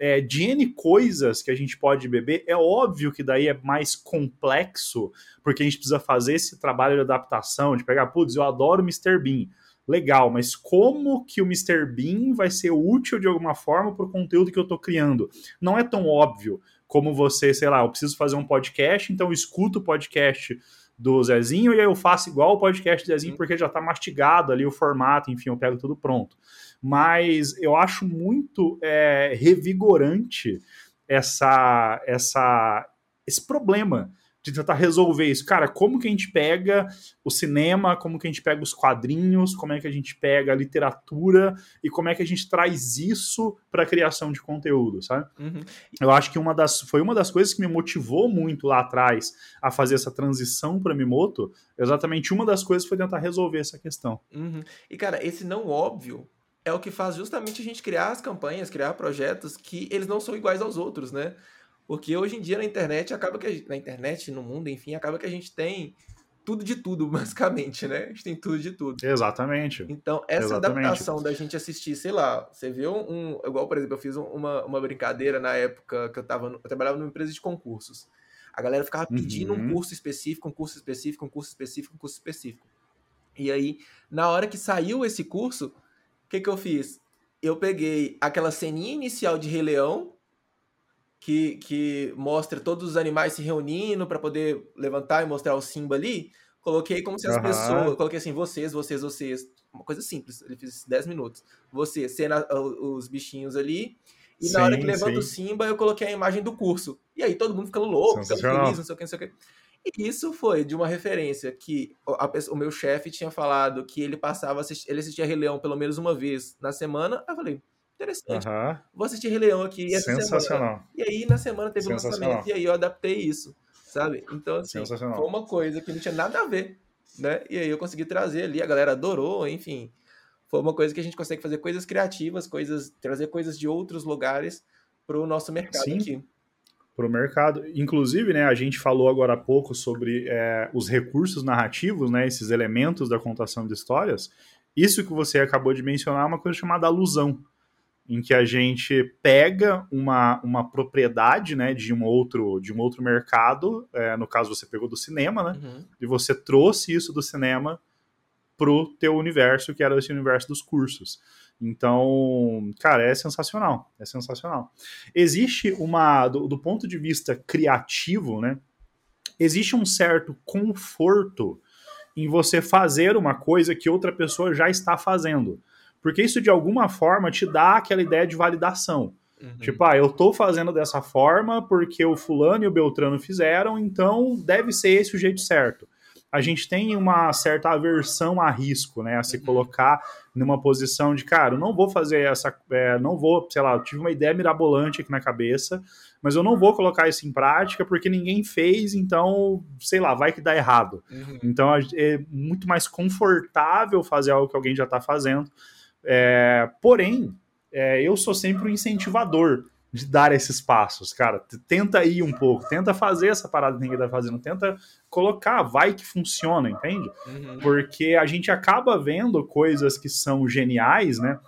é, de N coisas que a gente pode beber, é óbvio que daí é mais complexo, porque a gente precisa fazer esse trabalho de adaptação, de pegar, putz, eu adoro Mr. Bean. Legal, mas como que o Mr. Bean vai ser útil de alguma forma para o conteúdo que eu estou criando? Não é tão óbvio como você, sei lá, eu preciso fazer um podcast, então eu escuto o podcast do Zezinho e aí eu faço igual o podcast do Zezinho porque já está mastigado ali o formato, enfim, eu pego tudo pronto mas eu acho muito é, revigorante essa, essa, esse problema de tentar resolver isso. Cara, como que a gente pega o cinema, como que a gente pega os quadrinhos, como é que a gente pega a literatura e como é que a gente traz isso para a criação de conteúdo, sabe? Uhum. Eu acho que uma das, foi uma das coisas que me motivou muito lá atrás a fazer essa transição para Mimoto, exatamente uma das coisas foi tentar resolver essa questão. Uhum. E cara, esse não óbvio é o que faz justamente a gente criar as campanhas, criar projetos que eles não são iguais aos outros, né? Porque hoje em dia na internet acaba que gente, na internet, no mundo, enfim, acaba que a gente tem tudo de tudo, basicamente, né? A gente tem tudo de tudo. Exatamente. Então, essa Exatamente. adaptação da gente assistir, sei lá, você viu um. Igual, por exemplo, eu fiz uma, uma brincadeira na época que eu tava. Eu trabalhava numa empresa de concursos. A galera ficava pedindo uhum. um curso específico, um curso específico, um curso específico, um curso específico. E aí, na hora que saiu esse curso, que, que eu fiz? Eu peguei aquela ceninha inicial de Rei Leão, que, que mostra todos os animais se reunindo para poder levantar e mostrar o Simba ali. Coloquei como se as uhum. pessoas. Coloquei assim, vocês, vocês, vocês. Uma coisa simples, ele fez 10 minutos. Você, cena, os bichinhos ali. E sim, na hora que levanta sim. o Simba, eu coloquei a imagem do curso. E aí todo mundo ficando louco, ficando feliz, não sei o que, não sei o que. E isso foi de uma referência que o meu chefe tinha falado que ele passava, ele assistia Rei Leão pelo menos uma vez na semana. Aí eu falei, interessante. Uhum. Vou assistir Rei Leão aqui essa Sensacional. Semana. E aí na semana teve um lançamento e aí eu adaptei isso, sabe? Então assim, foi uma coisa que não tinha nada a ver, né? E aí eu consegui trazer ali, a galera adorou, enfim. Foi uma coisa que a gente consegue fazer coisas criativas, coisas trazer coisas de outros lugares para o nosso mercado Sim. aqui para o mercado. Inclusive, né, a gente falou agora há pouco sobre é, os recursos narrativos, né, esses elementos da contação de histórias. Isso que você acabou de mencionar é uma coisa chamada alusão, em que a gente pega uma, uma propriedade né, de, um outro, de um outro mercado, é, no caso você pegou do cinema, né, uhum. e você trouxe isso do cinema para o teu universo, que era esse universo dos cursos. Então, cara, é sensacional, é sensacional. Existe uma, do, do, ponto de vista criativo, né? Existe um certo conforto em você fazer uma coisa que outra pessoa já está fazendo. Porque isso, de alguma forma, te dá aquela ideia de validação. Uhum. Tipo, ah, eu tô fazendo dessa forma porque o fulano e o Beltrano fizeram, então deve ser esse o jeito certo a gente tem uma certa aversão a risco, né? A se uhum. colocar numa posição de, cara, eu não vou fazer essa. É, não vou, sei lá, eu tive uma ideia mirabolante aqui na cabeça, mas eu não vou colocar isso em prática porque ninguém fez, então, sei lá, vai que dá errado. Uhum. Então é muito mais confortável fazer algo que alguém já está fazendo. É, porém, é, eu sou sempre um incentivador de dar esses passos, cara. Tenta ir um pouco, tenta fazer essa parada que ninguém tá fazendo, tenta colocar, vai que funciona, entende? Uhum. Porque a gente acaba vendo coisas que são geniais, né?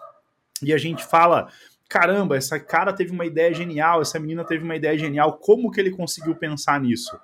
E a gente fala, caramba, essa cara teve uma ideia genial, essa menina teve uma ideia genial, como que ele conseguiu pensar nisso?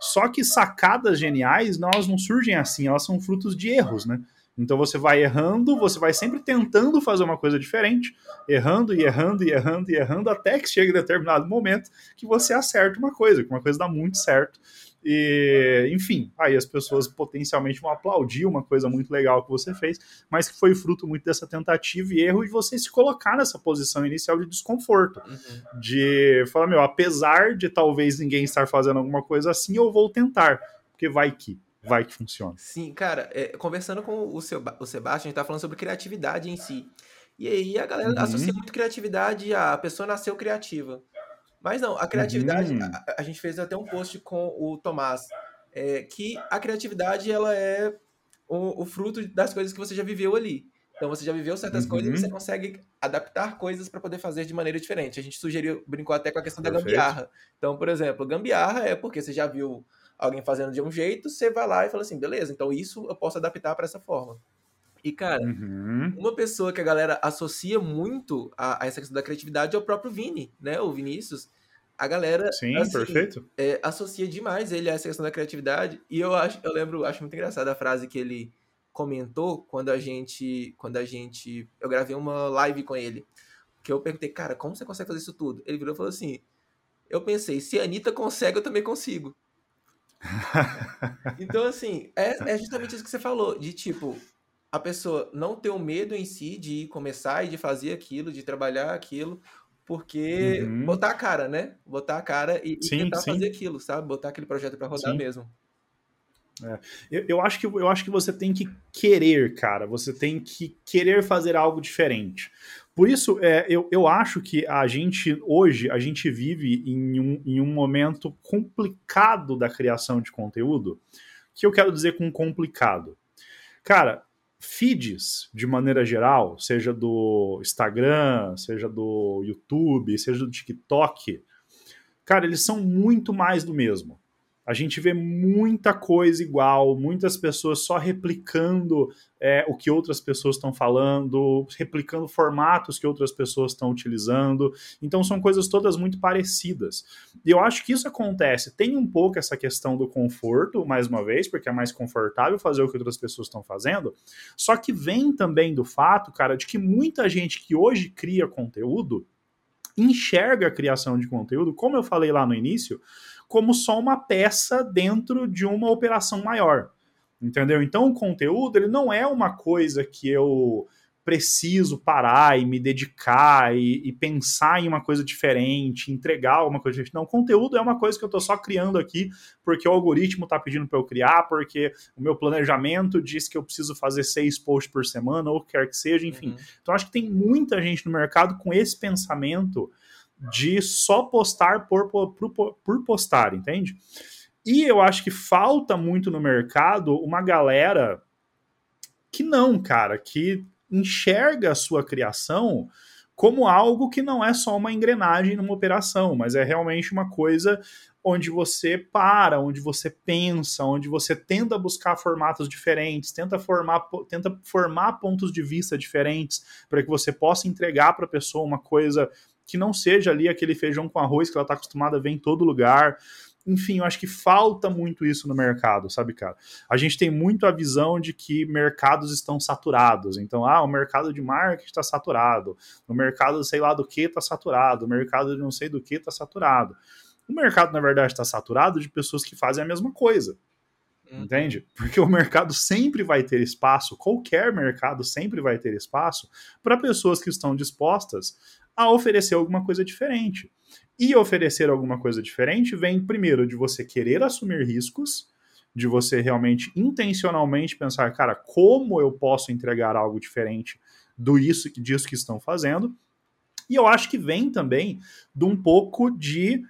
Só que sacadas geniais, elas não surgem assim, elas são frutos de erros, né? Então você vai errando, você vai sempre tentando fazer uma coisa diferente, errando e errando e errando e errando, até que chega em determinado momento que você acerta uma coisa, que uma coisa dá muito certo. E, enfim, aí as pessoas potencialmente vão aplaudir uma coisa muito legal que você fez, mas que foi fruto muito dessa tentativa e erro de você se colocar nessa posição inicial de desconforto. Uhum. De falar, meu, apesar de talvez ninguém estar fazendo alguma coisa assim, eu vou tentar, porque vai que vai que funciona. Sim, cara, é, conversando com o, seu, o Sebastião, a gente tá falando sobre criatividade em si. E aí a galera uhum. associa muito criatividade a, pessoa nasceu criativa. Mas não, a criatividade, uhum. a, a, gente fez até um post com o Tomás, é, que a criatividade ela é o, o, fruto das coisas que você já viveu ali. Então você já viveu certas uhum. coisas e você consegue adaptar coisas para poder fazer de maneira diferente. A gente sugeriu, brincou até com a questão Perfeito. da gambiarra. Então, por exemplo, gambiarra é porque você já viu alguém fazendo de um jeito, você vai lá e fala assim, beleza, então isso eu posso adaptar para essa forma. E, cara, uhum. uma pessoa que a galera associa muito a, a, essa questão da criatividade é o próprio Vini, né? O Vinícius. A galera Sim, assim, perfeito. É, associa demais ele a essa questão da criatividade. E eu acho, eu lembro, acho muito engraçada a frase que ele comentou quando a gente. Quando a gente. Eu gravei uma live com ele. Que eu perguntei, cara, como você consegue fazer isso tudo? Ele virou e falou assim: Eu pensei, se a Anitta consegue, eu também consigo então, assim, é, é justamente isso que você falou, de tipo, a pessoa não ter o medo em si de começar e de fazer aquilo, de trabalhar aquilo, porque uhum. botar a cara, né? Botar a cara e, sim, e tentar sim. fazer aquilo, sabe? Botar aquele projeto para rodar sim. mesmo. É. Eu, eu, acho que, eu acho que você tem que querer, cara. Você tem que querer fazer algo diferente. Por isso, é, eu, eu acho que a gente, hoje, a gente vive em um, em um momento complicado da criação de conteúdo. que eu quero dizer com complicado? Cara, feeds, de maneira geral, seja do Instagram, seja do YouTube, seja do TikTok, cara, eles são muito mais do mesmo. A gente vê muita coisa igual, muitas pessoas só replicando é, o que outras pessoas estão falando, replicando formatos que outras pessoas estão utilizando. Então são coisas todas muito parecidas. E eu acho que isso acontece. Tem um pouco essa questão do conforto, mais uma vez, porque é mais confortável fazer o que outras pessoas estão fazendo. Só que vem também do fato, cara, de que muita gente que hoje cria conteúdo enxerga a criação de conteúdo, como eu falei lá no início como só uma peça dentro de uma operação maior. Entendeu? Então o conteúdo ele não é uma coisa que eu preciso parar e me dedicar e, e, pensar em uma coisa diferente, entregar uma coisa diferente. Não, conteúdo é uma coisa que eu estou só criando aqui porque o algoritmo está pedindo para eu criar, porque o meu planejamento diz que eu preciso fazer seis posts por semana, ou quer que seja, enfim. Uhum. Então acho que tem muita gente no mercado com esse pensamento de só postar por, por, por postar, entende? E eu acho que falta muito no mercado uma galera que não, cara, que enxerga a sua criação como algo que não é só uma engrenagem numa operação, mas é realmente uma coisa onde você para, onde você pensa, onde você tenta buscar formatos diferentes, tenta formar, tenta formar pontos de vista diferentes para que você possa entregar para a pessoa uma coisa que não seja ali aquele feijão com arroz que ela está acostumada a ver em todo lugar. Enfim, eu acho que falta muito isso no mercado, sabe, cara? A gente tem muito a visão de que mercados estão saturados. Então, ah, o mercado de marketing está saturado, o mercado sei lá do que está saturado, o mercado de não sei do que está saturado. O mercado, na verdade, está saturado de pessoas que fazem a mesma coisa. Uhum. Entende? Porque o mercado sempre vai ter espaço, qualquer mercado sempre vai ter espaço para pessoas que estão dispostas a oferecer alguma coisa diferente. E oferecer alguma coisa diferente vem primeiro de você querer assumir riscos, de você realmente intencionalmente pensar, cara, como eu posso entregar algo diferente do isso disso que estão fazendo. E eu acho que vem também de um pouco de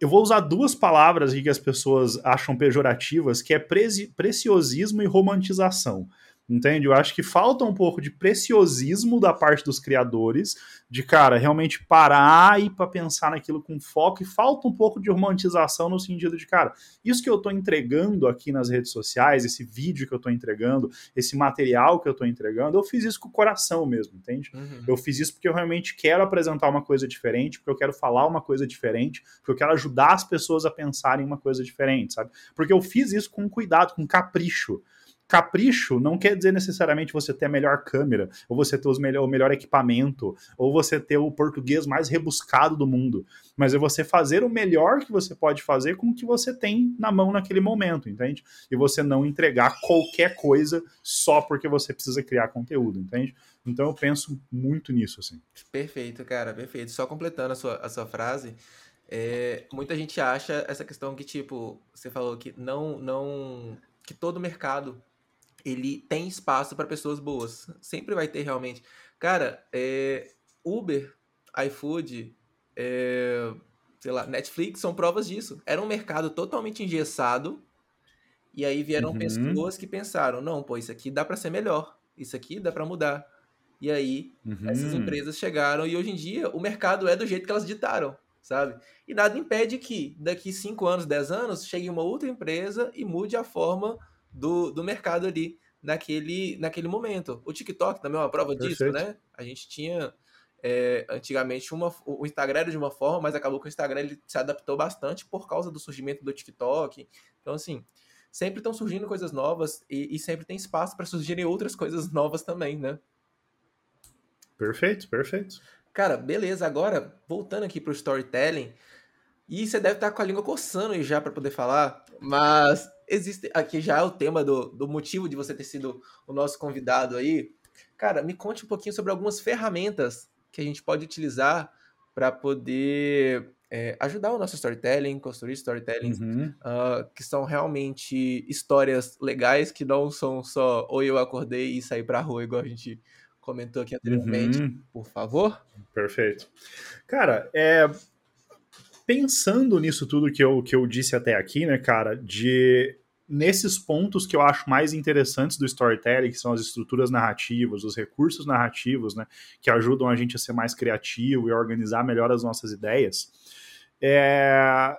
eu vou usar duas palavras que as pessoas acham pejorativas, que é preciosismo e romantização. Entende? Eu acho que falta um pouco de preciosismo da parte dos criadores, de cara, realmente parar e para pensar naquilo com foco, e falta um pouco de romantização no sentido de, cara, isso que eu estou entregando aqui nas redes sociais, esse vídeo que eu estou entregando, esse material que eu estou entregando, eu fiz isso com o coração mesmo, entende? Uhum. Eu fiz isso porque eu realmente quero apresentar uma coisa diferente, porque eu quero falar uma coisa diferente, porque eu quero ajudar as pessoas a pensarem uma coisa diferente, sabe? Porque eu fiz isso com cuidado, com capricho capricho não quer dizer necessariamente você ter a melhor câmera, ou você ter melhor, o melhor equipamento, ou você ter o português mais rebuscado do mundo, mas é você fazer o melhor que você pode fazer com o que você tem na mão naquele momento, entende? E você não entregar qualquer coisa só porque você precisa criar conteúdo, entende? Então eu penso muito nisso, assim. Perfeito, cara, perfeito. Só completando a sua, a sua frase, é, muita gente acha essa questão que, tipo, você falou que não, não, que todo mercado ele tem espaço para pessoas boas. Sempre vai ter realmente. Cara, é, Uber, iFood, é, sei lá, Netflix são provas disso. Era um mercado totalmente engessado. E aí vieram uhum. pessoas que pensaram: não, pô, isso aqui dá para ser melhor. Isso aqui dá para mudar. E aí uhum. essas empresas chegaram e hoje em dia o mercado é do jeito que elas ditaram, sabe? E nada impede que daqui 5 anos, 10 anos, chegue uma outra empresa e mude a forma do, do mercado ali naquele, naquele momento. O TikTok também é uma prova Perfeito. disso, né? A gente tinha é, antigamente uma, o Instagram era de uma forma, mas acabou que o Instagram ele se adaptou bastante por causa do surgimento do TikTok. Então, assim, sempre estão surgindo coisas novas e, e sempre tem espaço para surgirem outras coisas novas também, né? Perfeito, perfeito. Cara, beleza. Agora, voltando aqui para o storytelling, e você deve estar com a língua coçando aí já para poder falar, mas existe aqui já é o tema do, do motivo de você ter sido o nosso convidado aí. Cara, me conte um pouquinho sobre algumas ferramentas que a gente pode utilizar para poder é, ajudar o nosso storytelling, construir storytelling, uhum. uh, que são realmente histórias legais, que não são só ou eu acordei e saí para rua, igual a gente comentou aqui anteriormente, uhum. por favor. Perfeito. Cara, é, pensando nisso tudo que eu, que eu disse até aqui, né, cara, de nesses pontos que eu acho mais interessantes do storytelling, que são as estruturas narrativas, os recursos narrativos, né, que ajudam a gente a ser mais criativo e a organizar melhor as nossas ideias, é,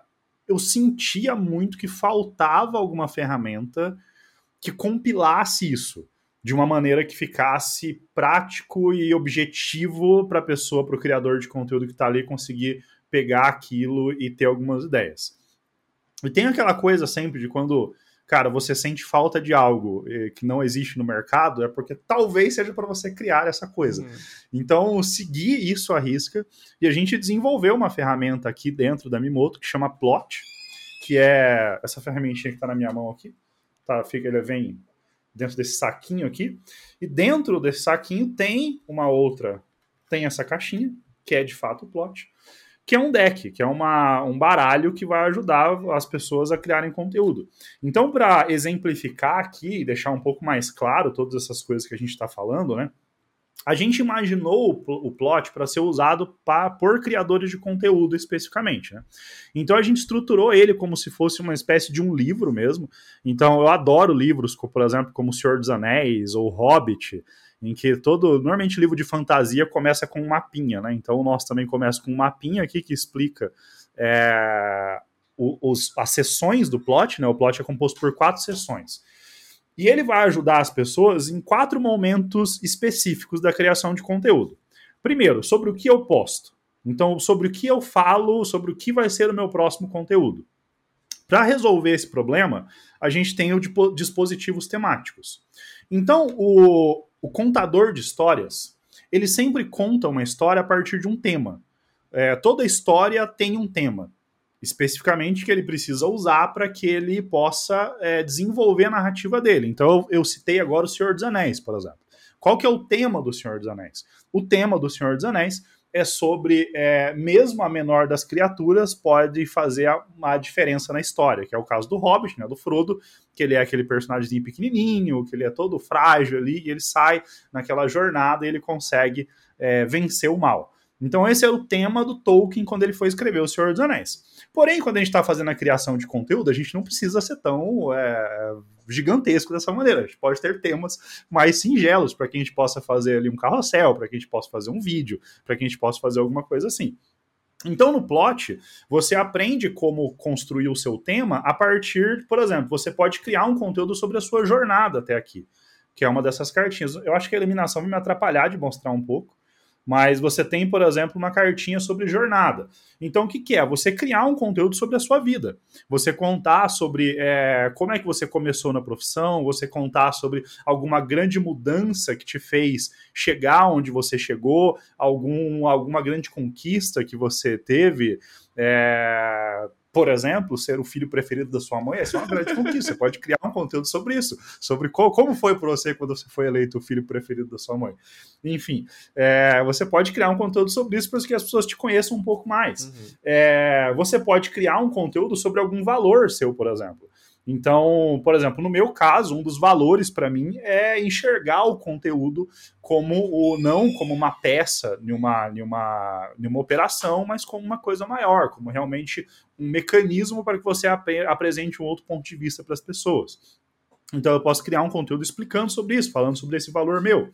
eu sentia muito que faltava alguma ferramenta que compilasse isso de uma maneira que ficasse prático e objetivo para a pessoa, para o criador de conteúdo que está ali conseguir pegar aquilo e ter algumas ideias. E tem aquela coisa sempre de quando, cara, você sente falta de algo eh, que não existe no mercado, é porque talvez seja para você criar essa coisa. Uhum. Então, seguir isso à risca. E a gente desenvolveu uma ferramenta aqui dentro da Mimoto que chama Plot, que é essa ferramentinha que está na minha mão aqui. Tá, fica, ele vem dentro desse saquinho aqui. E dentro desse saquinho tem uma outra, tem essa caixinha, que é de fato o Plot que é um deck, que é uma, um baralho que vai ajudar as pessoas a criarem conteúdo. Então, para exemplificar aqui e deixar um pouco mais claro todas essas coisas que a gente está falando, né? A gente imaginou o, plot para ser usado pra, por criadores de conteúdo especificamente. Né? Então a gente estruturou ele como se fosse uma espécie de um livro mesmo. Então eu adoro livros, por exemplo, como O Senhor dos Anéis ou Hobbit, em que todo, normalmente livro de fantasia começa com um mapinha, né? Então o nosso também começa com um mapinha aqui que explica é, os, as sessões do plot, né? O plot é composto por quatro sessões. E ele vai ajudar as pessoas em quatro momentos específicos da criação de conteúdo. Primeiro, sobre o que eu posto. Então, sobre o que eu falo, sobre o que vai ser o meu próximo conteúdo. Para resolver esse problema, a gente tem os dispositivos temáticos. Então, o, o contador de histórias, ele sempre conta uma história a partir de um tema. É, toda história tem um tema, especificamente que ele precisa usar para que ele possa é, desenvolver a narrativa dele. Então, eu, eu citei agora o Senhor dos Anéis, por exemplo. Qual que é o tema do Senhor dos Anéis? O tema do Senhor dos Anéis é sobre é, mesmo a menor das criaturas pode fazer uma diferença na história, que é o caso do Hobbit, né, do Frodo, que ele é aquele personagem pequenininho, que ele é todo frágil ali, e ele sai naquela jornada e ele consegue é, vencer o mal. Então, esse era o tema do Tolkien quando ele foi escrever O Senhor dos Anéis. Porém, quando a gente está fazendo a criação de conteúdo, a gente não precisa ser tão é, gigantesco dessa maneira. A gente pode ter temas mais singelos para que a gente possa fazer ali um carrossel, para que a gente possa fazer um vídeo, para que a gente possa fazer alguma coisa assim. Então, no plot, você aprende como construir o seu tema a partir, por exemplo, você pode criar um conteúdo sobre a sua jornada até aqui, que é uma dessas cartinhas. Eu acho que a eliminação vai me atrapalhar de mostrar um pouco, mas você tem, por exemplo, uma cartinha sobre jornada. Então, o que, que é? Você criar um conteúdo sobre a sua vida. Você contar sobre é, como é que você começou na profissão, você contar sobre alguma grande mudança que te fez chegar onde você chegou, algum, alguma grande conquista que você teve. É, por exemplo, ser o filho preferido da sua mãe, essa é uma grande conquista. Você pode criar um conteúdo sobre isso, sobre co como foi para você quando você foi eleito o filho preferido da sua mãe. Enfim, é, você pode criar um conteúdo sobre isso para que as pessoas te conheçam um pouco mais. Uhum. É, você pode criar um conteúdo sobre algum valor seu, por exemplo. Então, por exemplo, no meu caso, um dos valores para mim é enxergar o conteúdo como o não como uma peça em uma, em uma, em uma operação, mas como uma coisa maior, como realmente um mecanismo para que você ap apresente um outro ponto de vista para as pessoas. Então, eu posso criar um conteúdo explicando sobre isso, falando sobre esse valor meu.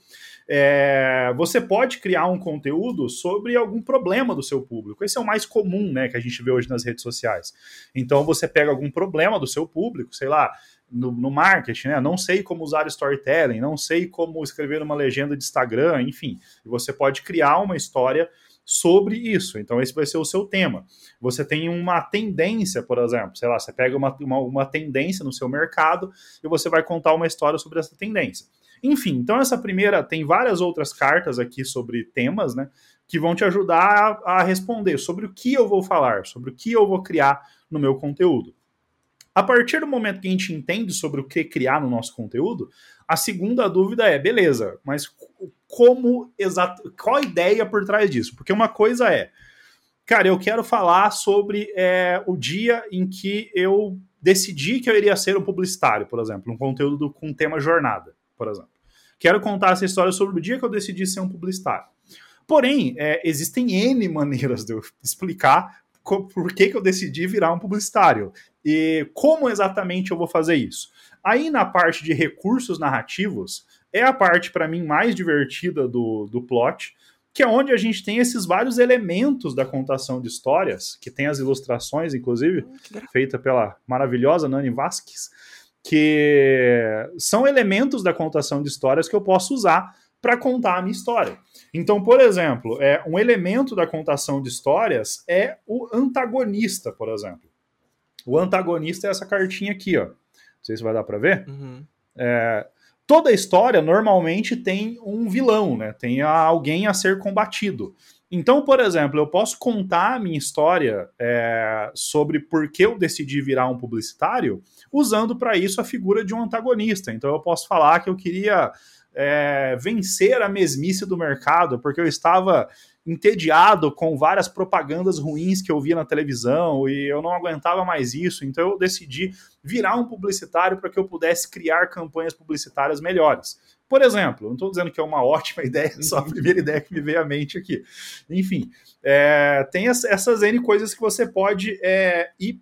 É, você pode criar um conteúdo sobre algum problema do seu público. Esse é o mais comum, né, que a gente vê hoje nas redes sociais. Então você pega algum problema do seu público, sei lá, no, no marketing, né? Não sei como usar storytelling, não sei como escrever uma legenda de Instagram, enfim. Você pode criar uma história sobre isso. Então, esse vai ser o seu tema. Você tem uma tendência, por exemplo, sei lá, você pega uma, uma, uma tendência no seu mercado e você vai contar uma história sobre essa tendência. Enfim, então essa primeira tem várias outras cartas aqui sobre temas, né? Que vão te ajudar a, a responder sobre o que eu vou falar, sobre o que eu vou criar no meu conteúdo. A partir do momento que a gente entende sobre o que criar no nosso conteúdo, a segunda dúvida é, beleza, mas como exato, qual a ideia por trás disso? Porque uma coisa é, cara, eu quero falar sobre é, o dia em que eu decidi que eu iria ser um publicitário, por exemplo, um conteúdo do, com tema jornada por exemplo. Quero contar essa história sobre o dia que eu decidi ser um publicitário. Porém, é, existem N maneiras de eu explicar por que, que eu decidi virar um publicitário e como exatamente eu vou fazer isso. Aí, na parte de recursos narrativos, é a parte, para mim, mais divertida do, do plot, que é onde a gente tem esses vários elementos da contação de histórias, que tem as ilustrações, inclusive, hum, feita pela maravilhosa Nani Vasquez, que são elementos da contação de histórias que eu posso usar para contar a minha história. Então, por exemplo, é, um elemento da contação de histórias é o antagonista, por exemplo. O antagonista é essa cartinha aqui, ó. Não sei se vai dar para ver. Uhum. É, toda história normalmente tem um vilão, né? Tem alguém a ser combatido. Então, por exemplo, eu posso contar a minha história é, sobre por que eu decidi virar um publicitário, usando para isso a figura de um antagonista. Então, eu posso falar que eu queria é, vencer a mesmice do mercado, porque eu estava entediado com várias propagandas ruins que eu via na televisão e eu não aguentava mais isso, então eu decidi virar um publicitário para que eu pudesse criar campanhas publicitárias melhores. Por exemplo, não estou dizendo que é uma ótima ideia, só a primeira ideia que me veio à mente aqui. Enfim, é, tem essas N coisas que você pode é, ir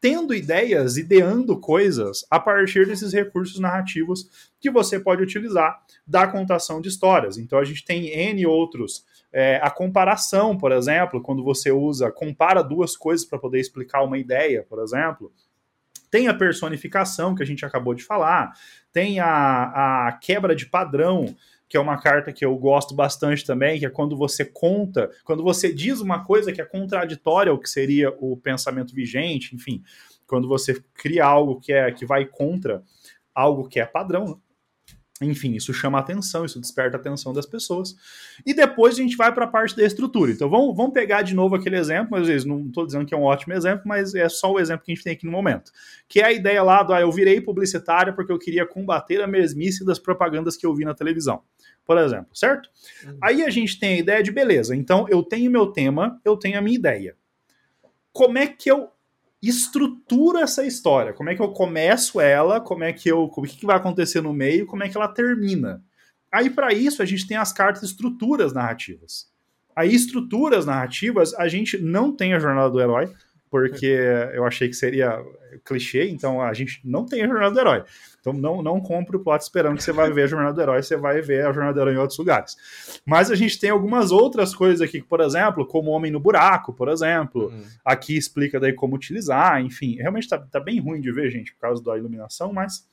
tendo ideias, ideando coisas a partir desses recursos narrativos que você pode utilizar da contação de histórias. Então a gente tem N outros. É, a comparação, por exemplo, quando você usa, compara duas coisas para poder explicar uma ideia, por exemplo. Tem a personificação, que a gente acabou de falar, tem a, a quebra de padrão, que é uma carta que eu gosto bastante também, que é quando você conta, quando você diz uma coisa que é contraditória ao que seria o pensamento vigente, enfim, quando você cria algo que é que vai contra algo que é padrão. Enfim, isso chama atenção, isso desperta a atenção das pessoas. E depois a gente vai para a parte da estrutura. Então vamos, vamos pegar de novo aquele exemplo, mas às vezes não estou dizendo que é um ótimo exemplo, mas é só o exemplo que a gente tem aqui no momento. Que é a ideia lá do ah, eu virei publicitário porque eu queria combater a mesmice das propagandas que eu vi na televisão por exemplo, certo? Uhum. Aí a gente tem a ideia de beleza, então eu tenho meu tema, eu tenho a minha ideia. Como é que eu estruturo essa história? Como é que eu começo ela? Como é que eu, o que, que vai acontecer no meio? Como é que ela termina? Aí para isso a gente tem as cartas estruturas narrativas. Aí, estruturas narrativas, a gente não tem a jornada do herói, porque eu achei que seria clichê, então a gente não tem a jornada do herói. Então não, não compre o plot esperando que você vai ver a jornada do herói, você vai ver a jornada do herói em outros lugares. Mas a gente tem algumas outras coisas aqui, por exemplo, como Homem no Buraco, por exemplo. Uhum. Aqui explica daí como utilizar, enfim. Realmente tá, tá bem ruim de ver, gente, por causa da iluminação, mas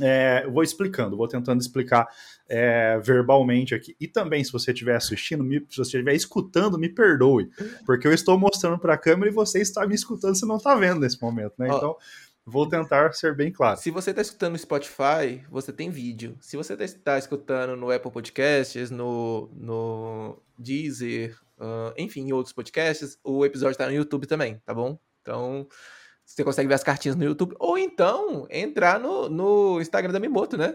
é, vou explicando, vou tentando explicar é, verbalmente aqui. E também, se você estiver assistindo, me, se você estiver escutando, me perdoe, porque eu estou mostrando para a câmera e você está me escutando, você não está vendo nesse momento, né? Então, vou tentar ser bem claro. Se você está escutando no Spotify, você tem vídeo. Se você está tá escutando no Apple Podcasts, no, no Deezer, uh, enfim, em outros podcasts, o episódio está no YouTube também, tá bom? Então, você consegue ver as cartinhas no YouTube. Ou então, entrar no, no Instagram da Mimoto, né?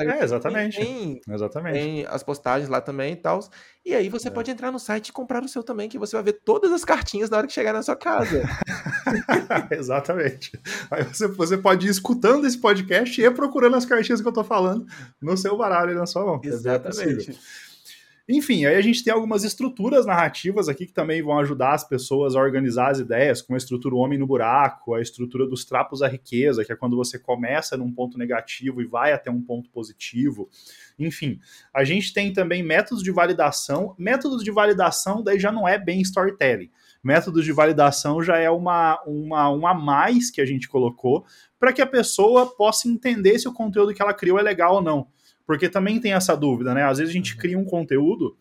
É, exatamente. Tem, exatamente. Tem as postagens lá também e tal. E aí você é. pode entrar no site e comprar o seu também, que você vai ver todas as cartinhas na hora que chegar na sua casa. exatamente. Aí você, você pode ir escutando esse podcast e procurando as cartinhas que eu tô falando no seu baralho na sua mão. É exatamente. É enfim, aí a gente tem algumas estruturas narrativas aqui que também vão ajudar as pessoas a organizar as ideias, como a estrutura Homem no Buraco, a estrutura dos trapos à riqueza, que é quando você começa num ponto negativo e vai até um ponto positivo. Enfim, a gente tem também métodos de validação. Métodos de validação daí já não é bem storytelling. Métodos de validação já é uma, uma, uma mais que a gente colocou para que a pessoa possa entender se o conteúdo que ela criou é legal ou não. Porque também tem essa dúvida, né? Às vezes a gente uhum. cria um conteúdo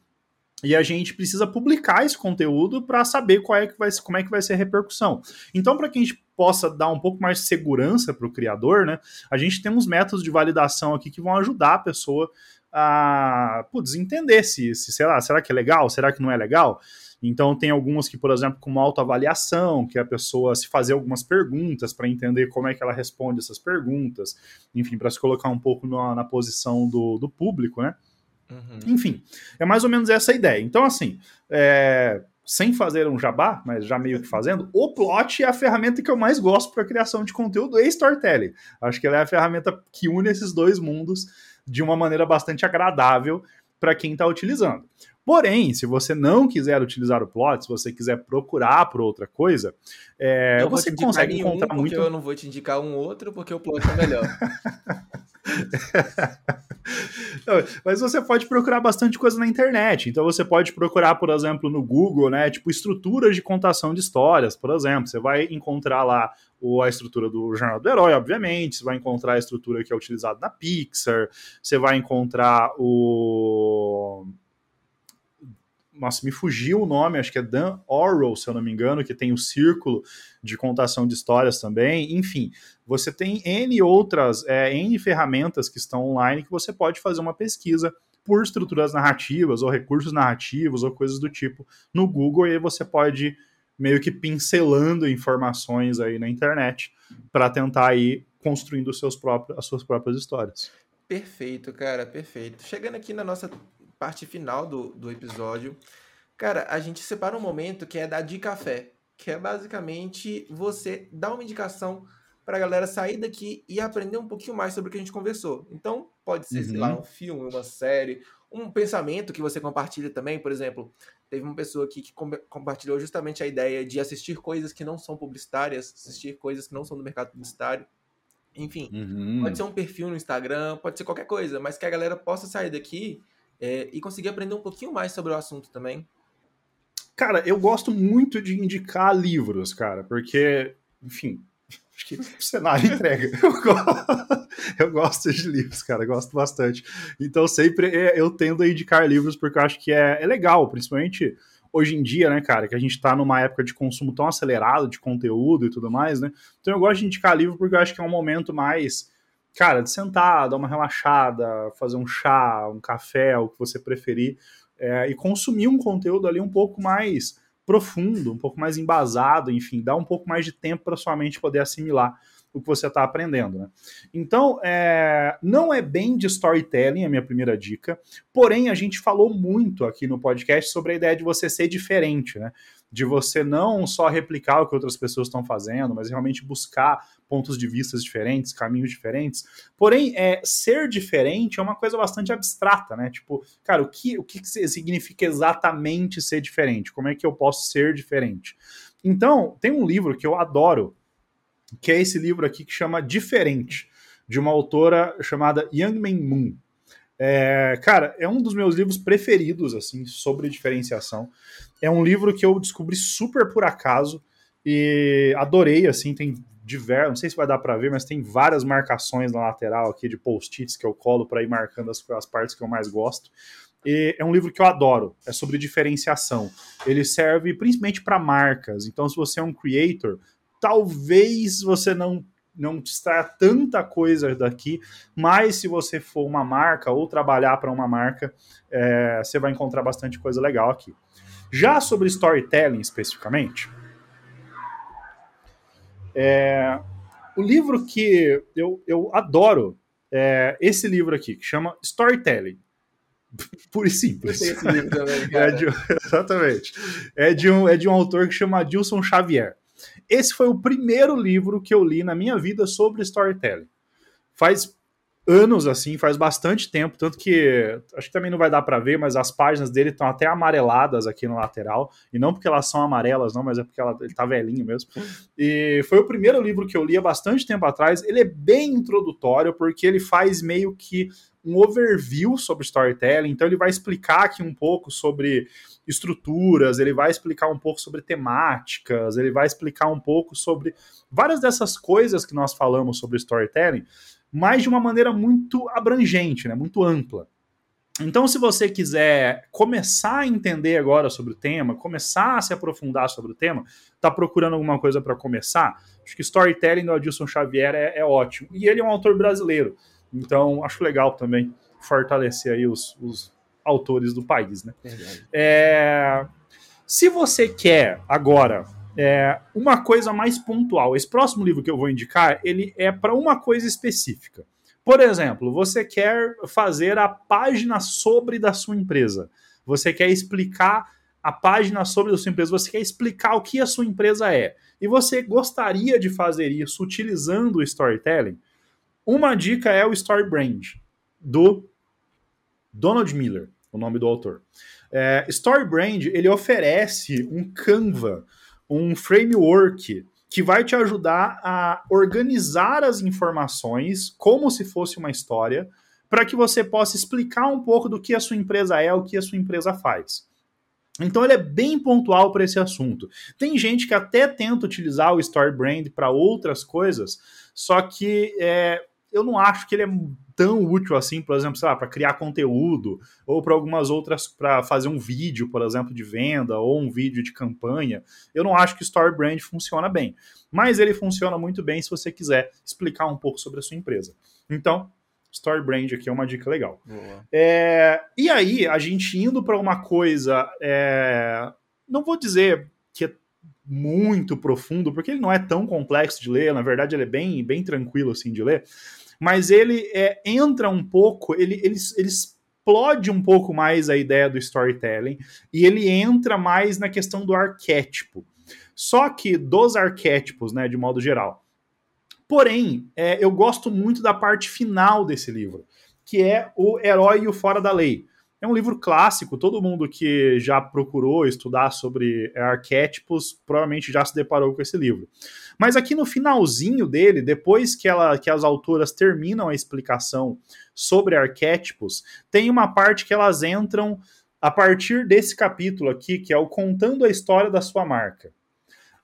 e a gente precisa publicar esse conteúdo para saber qual é que vai, como é que vai ser a repercussão. Então, para que a gente possa dar um pouco mais de segurança para o criador, né, a gente tem uns métodos de validação aqui que vão ajudar a pessoa a putz, entender se, se sei lá, será que é legal, será que não é legal. Então tem algumas que, por exemplo, com uma autoavaliação, que a pessoa se fazer algumas perguntas para entender como é que ela responde essas perguntas, enfim, para se colocar um pouco na, na posição do, do público, né? Uhum. Enfim, é mais ou menos essa a ideia. Então, assim, é, sem fazer um jabá, mas já meio que fazendo, o plot é a ferramenta que eu mais gosto para criação de conteúdo e storytelling. Acho que ela é a ferramenta que une esses dois mundos de uma maneira bastante agradável para quem está utilizando. Porém, se você não quiser utilizar o plot, se você quiser procurar por outra coisa, é, você consegue encontrar muito. Eu não vou te indicar um outro porque o plot é melhor. Mas você pode procurar bastante coisa na internet. Então você pode procurar, por exemplo, no Google, né? Tipo, estruturas de contação de histórias, por exemplo. Você vai encontrar lá a estrutura do Jornal do Herói, obviamente. Você vai encontrar a estrutura que é utilizada na Pixar. Você vai encontrar o nossa, me fugiu o nome, acho que é Dan Orwell, se eu não me engano, que tem o círculo de contação de histórias também. Enfim, você tem N outras, é, N ferramentas que estão online que você pode fazer uma pesquisa por estruturas narrativas ou recursos narrativos ou coisas do tipo no Google e aí você pode meio que pincelando informações aí na internet para tentar ir construindo seus próprios, as suas próprias histórias. Perfeito, cara, perfeito. Chegando aqui na nossa parte final do, do episódio, cara, a gente separa um momento que é da de café, que é basicamente você dar uma indicação para a galera sair daqui e aprender um pouquinho mais sobre o que a gente conversou. Então, pode ser, uhum. sei lá, uhum. um filme, uma série, um pensamento que você compartilha também. Por exemplo, teve uma pessoa aqui que com compartilhou justamente a ideia de assistir coisas que não são publicitárias, assistir coisas que não são do mercado publicitário. Enfim, uhum. pode ser um perfil no Instagram, pode ser qualquer coisa, mas que a galera possa sair daqui é, e conseguir aprender um pouquinho mais sobre o assunto também. Cara, eu gosto muito de indicar livros, cara, porque, enfim, acho que o cenário entrega. Eu gosto, de livros, cara, gosto bastante. Então, sempre é, eu tendo a indicar livros porque eu acho que é, é legal, principalmente hoje em dia, né, cara, que a gente tá numa época de consumo tão acelerado de conteúdo e tudo mais, né? Então eu gosto de indicar livro porque eu acho que é um momento mais cara, de sentar, dar uma relaxada, fazer um chá, um café, o que você preferir, é, e consumir um conteúdo ali um pouco mais profundo, um pouco mais embasado, enfim, dar um pouco mais de tempo para sua mente poder assimilar o que você está aprendendo. Né? Então, é, não é bem de storytelling a minha primeira dica, porém a gente falou muito aqui no podcast sobre a ideia de você ser diferente. Né? De você não só replicar o que outras pessoas estão fazendo, mas realmente buscar pontos de vista diferentes, caminhos diferentes. Porém, é, ser diferente é uma coisa bastante abstrata, né? Tipo, cara, o que, o que significa exatamente ser diferente? Como é que eu posso ser diferente? Então, tem um livro que eu adoro, que é esse livro aqui que chama Diferente, de uma autora chamada Young Moon. É, cara, é um dos meus livros preferidos, assim, sobre diferenciação. É um livro que eu descobri super por acaso e adorei, assim, tem diversos, não sei se vai dar para ver, mas tem várias marcações na lateral aqui de post-its que eu colo para ir marcando as, as partes que eu mais gosto. E é um livro que eu adoro, é sobre diferenciação. Ele serve principalmente para marcas. Então, se você é um creator, talvez você não não extraia tanta coisa daqui, mas se você for uma marca ou trabalhar para uma marca, é, você vai encontrar bastante coisa legal aqui. Já sobre storytelling especificamente, é, o livro que eu, eu adoro é esse livro aqui, que chama Storytelling. Puro e simples. Também, é de, exatamente. É de, um, é de um autor que chama Dilson Xavier. Esse foi o primeiro livro que eu li na minha vida sobre storytelling. Faz anos assim, faz bastante tempo, tanto que acho que também não vai dar para ver, mas as páginas dele estão até amareladas aqui no lateral, e não porque elas são amarelas, não, mas é porque ela, ele tá velhinho mesmo. E foi o primeiro livro que eu li há bastante tempo atrás. Ele é bem introdutório, porque ele faz meio que um overview sobre storytelling, então ele vai explicar aqui um pouco sobre estruturas, ele vai explicar um pouco sobre temáticas, ele vai explicar um pouco sobre várias dessas coisas que nós falamos sobre storytelling, mas de uma maneira muito abrangente, né, muito ampla. Então, se você quiser começar a entender agora sobre o tema, começar a se aprofundar sobre o tema, está procurando alguma coisa para começar, acho que storytelling do Adilson Xavier é, é, ótimo. E ele é um autor brasileiro, então acho legal também fortalecer aí os, os autores do país, né? É, se você quer agora é, uma coisa mais pontual, esse próximo livro que eu vou indicar, ele é para uma coisa específica. Por exemplo, você quer fazer a página sobre da sua empresa. Você quer explicar a página sobre a sua empresa, você quer explicar o que a sua empresa é. E você gostaria de fazer isso utilizando o storytelling? Uma dica é o Story Brand, do Donald Miller o nome do autor. É, StoryBrand ele oferece um Canva, um framework que vai te ajudar a organizar as informações como se fosse uma história, para que você possa explicar um pouco do que a sua empresa é, o que a sua empresa faz. Então ele é bem pontual para esse assunto. Tem gente que até tenta utilizar o StoryBrand para outras coisas, só que é, eu não acho que ele é tão útil assim, por exemplo, sei lá, para criar conteúdo ou para algumas outras, para fazer um vídeo, por exemplo, de venda ou um vídeo de campanha. Eu não acho que Story Brand funciona bem, mas ele funciona muito bem se você quiser explicar um pouco sobre a sua empresa. Então, Story Brand aqui é uma dica legal. É, e aí, a gente indo para uma coisa, é, não vou dizer que é muito profundo, porque ele não é tão complexo de ler, na verdade ele é bem, bem tranquilo assim de ler, mas ele é, entra um pouco, ele, ele, ele explode um pouco mais a ideia do storytelling e ele entra mais na questão do arquétipo. Só que dos arquétipos, né, de modo geral. Porém, é, eu gosto muito da parte final desse livro, que é o herói e o fora da lei. É um livro clássico, todo mundo que já procurou estudar sobre arquétipos provavelmente já se deparou com esse livro. Mas aqui no finalzinho dele, depois que, ela, que as autoras terminam a explicação sobre arquétipos, tem uma parte que elas entram a partir desse capítulo aqui, que é o contando a história da sua marca.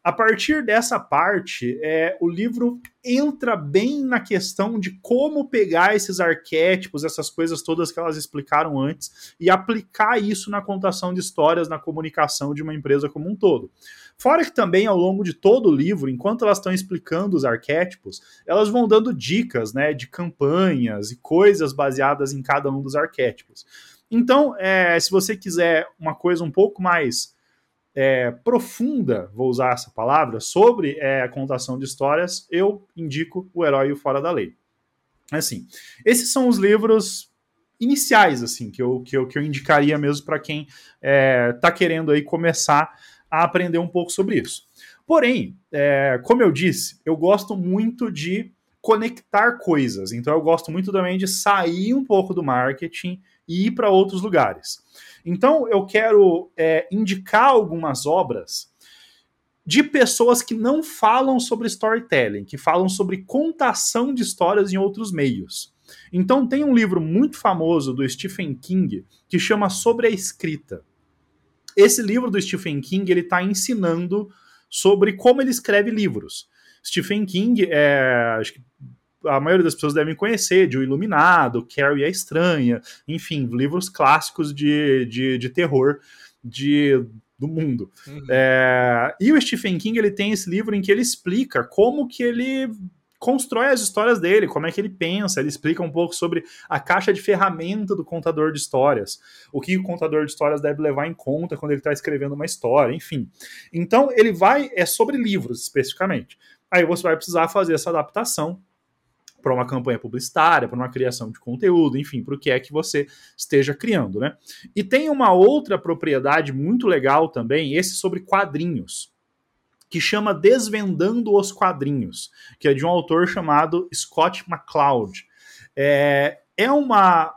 A partir dessa parte, é, o livro entra bem na questão de como pegar esses arquétipos, essas coisas todas que elas explicaram antes, e aplicar isso na contação de histórias, na comunicação de uma empresa como um todo. Fora que também, ao longo de todo o livro, enquanto elas estão explicando os arquétipos, elas vão dando dicas né, de campanhas e coisas baseadas em cada um dos arquétipos. Então, é, se você quiser uma coisa um pouco mais é, profunda, vou usar essa palavra, sobre é, a contação de histórias, eu indico O Herói e o Fora da Lei. Assim, esses são os livros iniciais, assim, que eu, que eu, que eu indicaria mesmo para quem está é, querendo aí começar a aprender um pouco sobre isso. Porém, é, como eu disse, eu gosto muito de conectar coisas. Então eu gosto muito também de sair um pouco do marketing e ir para outros lugares. Então eu quero é, indicar algumas obras de pessoas que não falam sobre storytelling, que falam sobre contação de histórias em outros meios. Então tem um livro muito famoso do Stephen King que chama Sobre a Escrita. Esse livro do Stephen King ele está ensinando sobre como ele escreve livros. Stephen King, é, acho que a maioria das pessoas devem conhecer, de O Iluminado, Carrie a Estranha, enfim, livros clássicos de, de, de terror de, do mundo. Uhum. É, e o Stephen King ele tem esse livro em que ele explica como que ele constrói as histórias dele, como é que ele pensa, ele explica um pouco sobre a caixa de ferramenta do contador de histórias, o que o contador de histórias deve levar em conta quando ele está escrevendo uma história, enfim. Então ele vai, é sobre livros especificamente. Aí você vai precisar fazer essa adaptação para uma campanha publicitária, para uma criação de conteúdo, enfim, para o que é que você esteja criando, né? E tem uma outra propriedade muito legal também, esse sobre quadrinhos, que chama Desvendando os Quadrinhos, que é de um autor chamado Scott McCloud. É, é uma,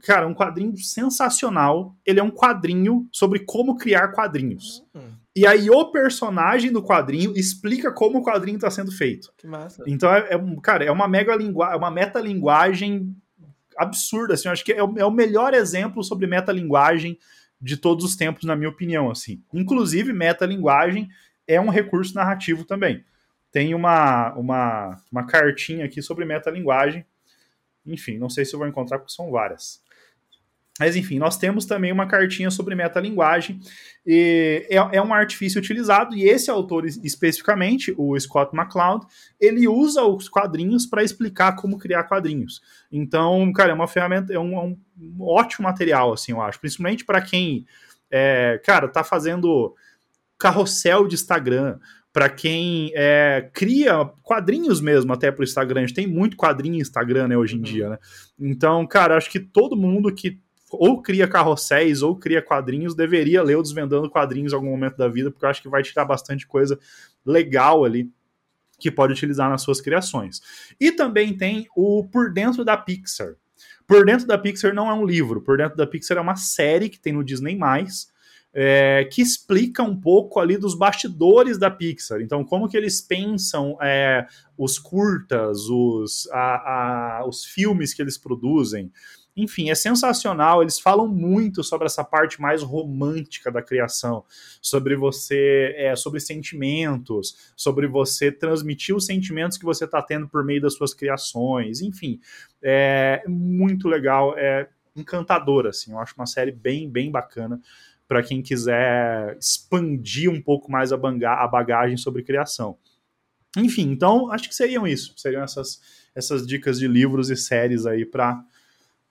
cara, um quadrinho sensacional. Ele é um quadrinho sobre como criar quadrinhos. Uhum. E aí o personagem do quadrinho explica como o quadrinho está sendo feito. Que massa. Então, é, é cara, é uma mega linguagem, é uma metalinguagem absurda, assim, eu acho que é o, é o melhor exemplo sobre metalinguagem de todos os tempos, na minha opinião, assim. Inclusive, metalinguagem é um recurso narrativo também. Tem uma, uma, uma cartinha aqui sobre metalinguagem. Enfim, não sei se eu vou encontrar, porque são várias. Mas enfim, nós temos também uma cartinha sobre metalinguagem. E é, é um artifício utilizado, e esse autor especificamente, o Scott McCloud, ele usa os quadrinhos para explicar como criar quadrinhos. Então, cara, é uma ferramenta, é um, é um ótimo material, assim, eu acho. Principalmente para quem, é, cara, tá fazendo carrossel de Instagram, para quem é, cria quadrinhos mesmo até para o Instagram. A gente tem muito quadrinho Instagram né, hoje em uhum. dia, né? Então, cara, acho que todo mundo que ou cria carrosséis ou cria quadrinhos, deveria ler o Desvendando Quadrinhos em algum momento da vida, porque eu acho que vai tirar bastante coisa legal ali que pode utilizar nas suas criações. E também tem o Por Dentro da Pixar. Por Dentro da Pixar não é um livro, Por Dentro da Pixar é uma série que tem no Disney+, é, que explica um pouco ali dos bastidores da Pixar. Então, como que eles pensam é, os curtas, os, a, a, os filmes que eles produzem, enfim, é sensacional. Eles falam muito sobre essa parte mais romântica da criação, sobre você, é, sobre sentimentos, sobre você transmitir os sentimentos que você está tendo por meio das suas criações. Enfim, é muito legal, é encantador, assim. Eu acho uma série bem, bem bacana para quem quiser expandir um pouco mais a, a bagagem sobre criação. Enfim, então acho que seriam isso, seriam essas, essas dicas de livros e séries aí para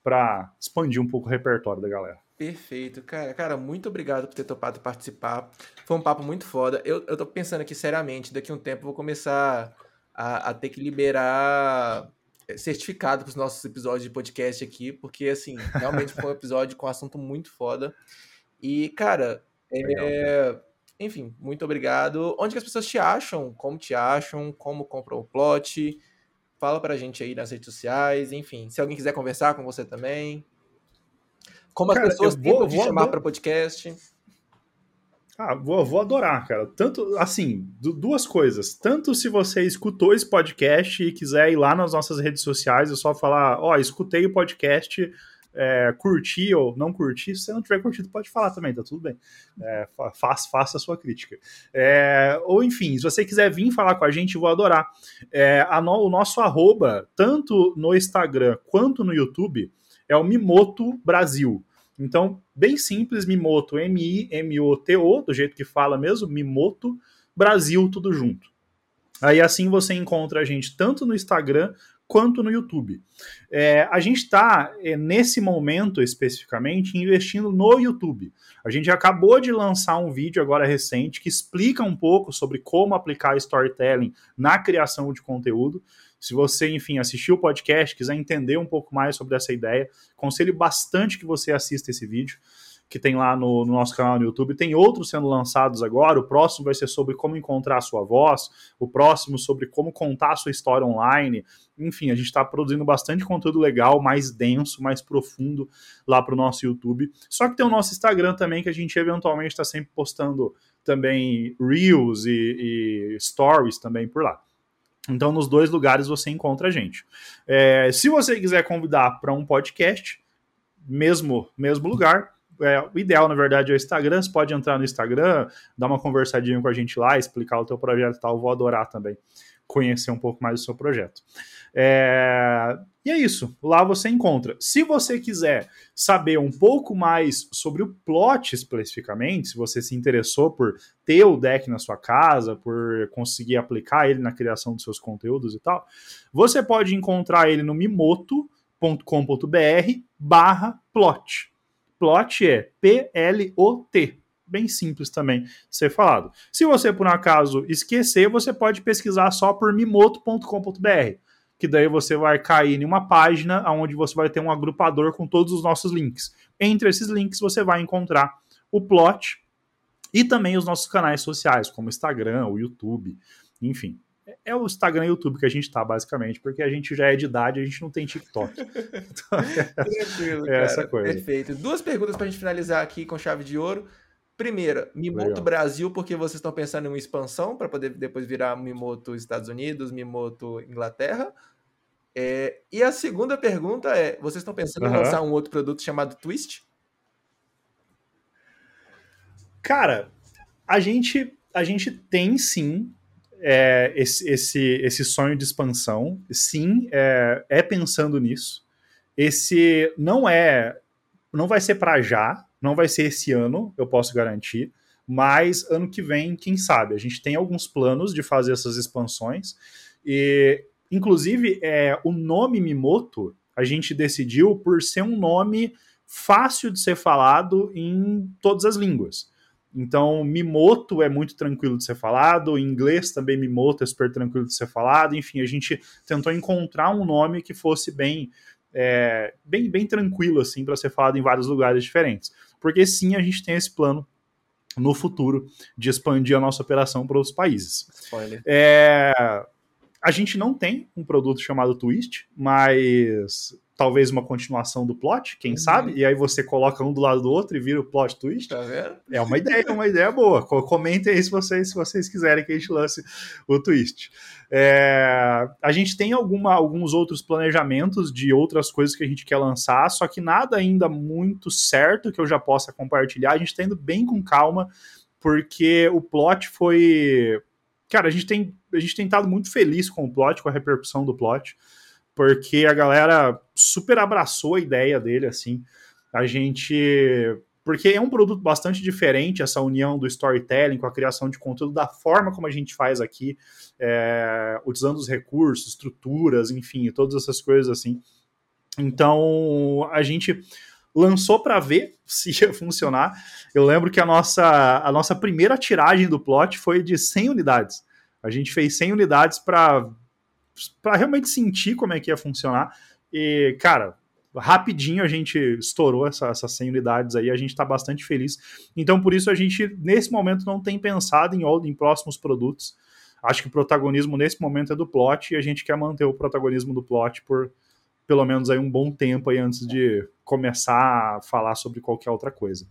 para expandir um pouco o repertório da galera. Perfeito, cara. Cara, muito obrigado por ter topado participar. Foi um papo muito foda. Eu, eu tô pensando aqui seriamente, daqui a um tempo eu vou começar a, a ter que liberar eh, certificado para os nossos episódios de podcast aqui, porque, assim, realmente foi um episódio com um assunto muito foda. E, cara, é, enfim, muito obrigado. Onde que as pessoas te acham? Como te acham? Como compram o plot? Fala pra gente aí nas redes sociais, enfim. Se alguém quiser conversar com você também. Como as cara, pessoas vou, te chamar para podcast. Ah, vou, vou adorar, cara. Tanto, assim, duas coisas. Tanto se você escutou esse podcast e quiser ir lá nas nossas redes sociais, é só falar, ó, oh, escutei o podcast, é, curtir ou não curtir, se você não tiver curtido, pode falar também, tá tudo bem. É, faça, faça a sua crítica. É, ou enfim, se você quiser vir falar com a gente, vou adorar. É, no, o nosso arroba, tanto no Instagram quanto no YouTube, é o Mimoto Brasil. Então, bem simples, Mimoto, M-I-M-O-T-O, do jeito que fala mesmo, Mimoto Brasil, tudo junto. Aí assim você encontra a gente tanto no Instagram quanto no YouTube. É, a gente está, é, nesse momento especificamente, investindo no YouTube. A gente acabou de lançar um vídeo agora recente que explica um pouco sobre como aplicar storytelling na criação de conteúdo. Se você, enfim, assistiu o podcast, quiser entender um pouco mais sobre essa ideia, conselho bastante que você assista esse vídeo que tem lá no, no, nosso canal no YouTube. Tem outros sendo lançados agora. O próximo vai ser sobre como encontrar a sua voz, o próximo sobre como contar a sua história online. Enfim, a gente está produzindo bastante conteúdo legal, mais denso, mais profundo lá para o nosso YouTube. Só que tem o nosso Instagram também, que a gente eventualmente está sempre postando também Reels e, e Stories também por lá. Então, nos dois lugares você encontra a gente. É, se você quiser convidar para um podcast, mesmo, mesmo lugar, é, o ideal, na verdade, é o Instagram. Você pode entrar no Instagram, dar uma conversadinha com a gente lá, explicar o teu projeto e tal. Vou adorar também conhecer um pouco mais do seu projeto. É... E é isso, lá você encontra. Se você quiser saber um pouco mais sobre o plot especificamente, se você se interessou por ter o deck na sua casa, por conseguir aplicar ele na criação dos seus conteúdos e tal, você pode encontrar ele no mimoto.com.br barra plot. Plot é P-L-O-T bem simples também ser falado. Se você, por um acaso, esquecer, você pode pesquisar só por mimoto.com.br, que daí você vai cair em uma página onde você vai ter um agrupador com todos os nossos links. Entre esses links, você vai encontrar o plot e também os nossos canais sociais, como o Instagram, o YouTube, enfim. É o Instagram e o YouTube que a gente tá, basicamente, porque a gente já é de idade, a gente não tem TikTok. Então, Tranquilo, é essa coisa. Perfeito. Duas perguntas pra gente finalizar aqui com chave de ouro. Primeira, Mimoto Legal. Brasil, porque vocês estão pensando em uma expansão para poder depois virar Mimoto Estados Unidos, Mimoto Inglaterra. É, e a segunda pergunta é: vocês estão pensando uhum. em lançar um outro produto chamado Twist? Cara, a gente, a gente tem sim é, esse, esse, esse sonho de expansão. Sim, é, é pensando nisso. Esse não é. Não vai ser para já, não vai ser esse ano, eu posso garantir, mas ano que vem, quem sabe? A gente tem alguns planos de fazer essas expansões e, inclusive, é, o nome Mimoto a gente decidiu por ser um nome fácil de ser falado em todas as línguas. Então, Mimoto é muito tranquilo de ser falado, em inglês também Mimoto é super tranquilo de ser falado. Enfim, a gente tentou encontrar um nome que fosse bem, é, bem, bem tranquilo assim para ser falado em vários lugares diferentes porque sim, a gente tem esse plano no futuro de expandir a nossa operação para outros países. Spoiler. É, a gente não tem um produto chamado Twist, mas talvez uma continuação do plot, quem uhum. sabe? E aí você coloca um do lado do outro e vira o plot twist. Tá vendo? É uma ideia, é uma ideia boa. Comentem aí se vocês, se vocês quiserem que a gente lance o twist. É, a gente tem alguma, alguns outros planejamentos de outras coisas que a gente quer lançar, só que nada ainda muito certo que eu já possa compartilhar. A gente está indo bem com calma, porque o plot foi. Cara, a gente tem, a gente tem estado muito feliz com o plot, com a repercussão do plot porque a galera super abraçou a ideia dele, assim. A gente. Porque é um produto bastante diferente, essa união do storytelling com a criação de conteúdo, da forma como a gente faz aqui, é, utilizando os recursos, estruturas, enfim, todas essas coisas assim. Então, a gente lançou para ver se ia funcionar. Eu lembro que a nossa, a nossa primeira tiragem do plot foi de 100 unidades. A gente fez 100 unidades para realmente sentir como é que ia funcionar. E, cara, rapidinho a gente estourou essa, essas 100 unidades aí, a gente está bastante feliz. Então, por isso, a gente, nesse momento, não tem pensado em, em próximos produtos. Acho que o protagonismo nesse momento é do plot e a gente quer manter o protagonismo do plot por pelo menos aí um bom tempo aí antes de começar a falar sobre qualquer outra coisa.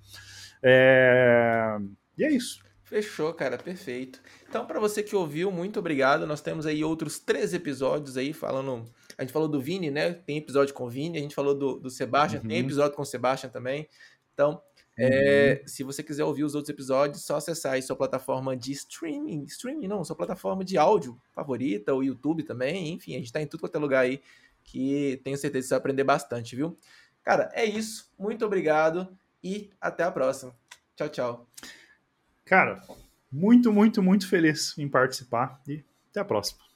É... E é isso. Fechou, cara, perfeito. Então, para você que ouviu, muito obrigado. Nós temos aí outros três episódios aí falando. A gente falou do Vini, né? Tem episódio com o Vini. A gente falou do, do Sebastian, uhum. tem episódio com o Sebastian também. Então, é, uhum. se você quiser ouvir os outros episódios, só acessar aí sua plataforma de streaming. Streaming não, sua plataforma de áudio favorita, o YouTube também. Enfim, a gente tá em tudo quanto é lugar aí que tenho certeza que você vai aprender bastante, viu? Cara, é isso. Muito obrigado e até a próxima. Tchau, tchau. Cara, muito, muito, muito feliz em participar e até a próxima.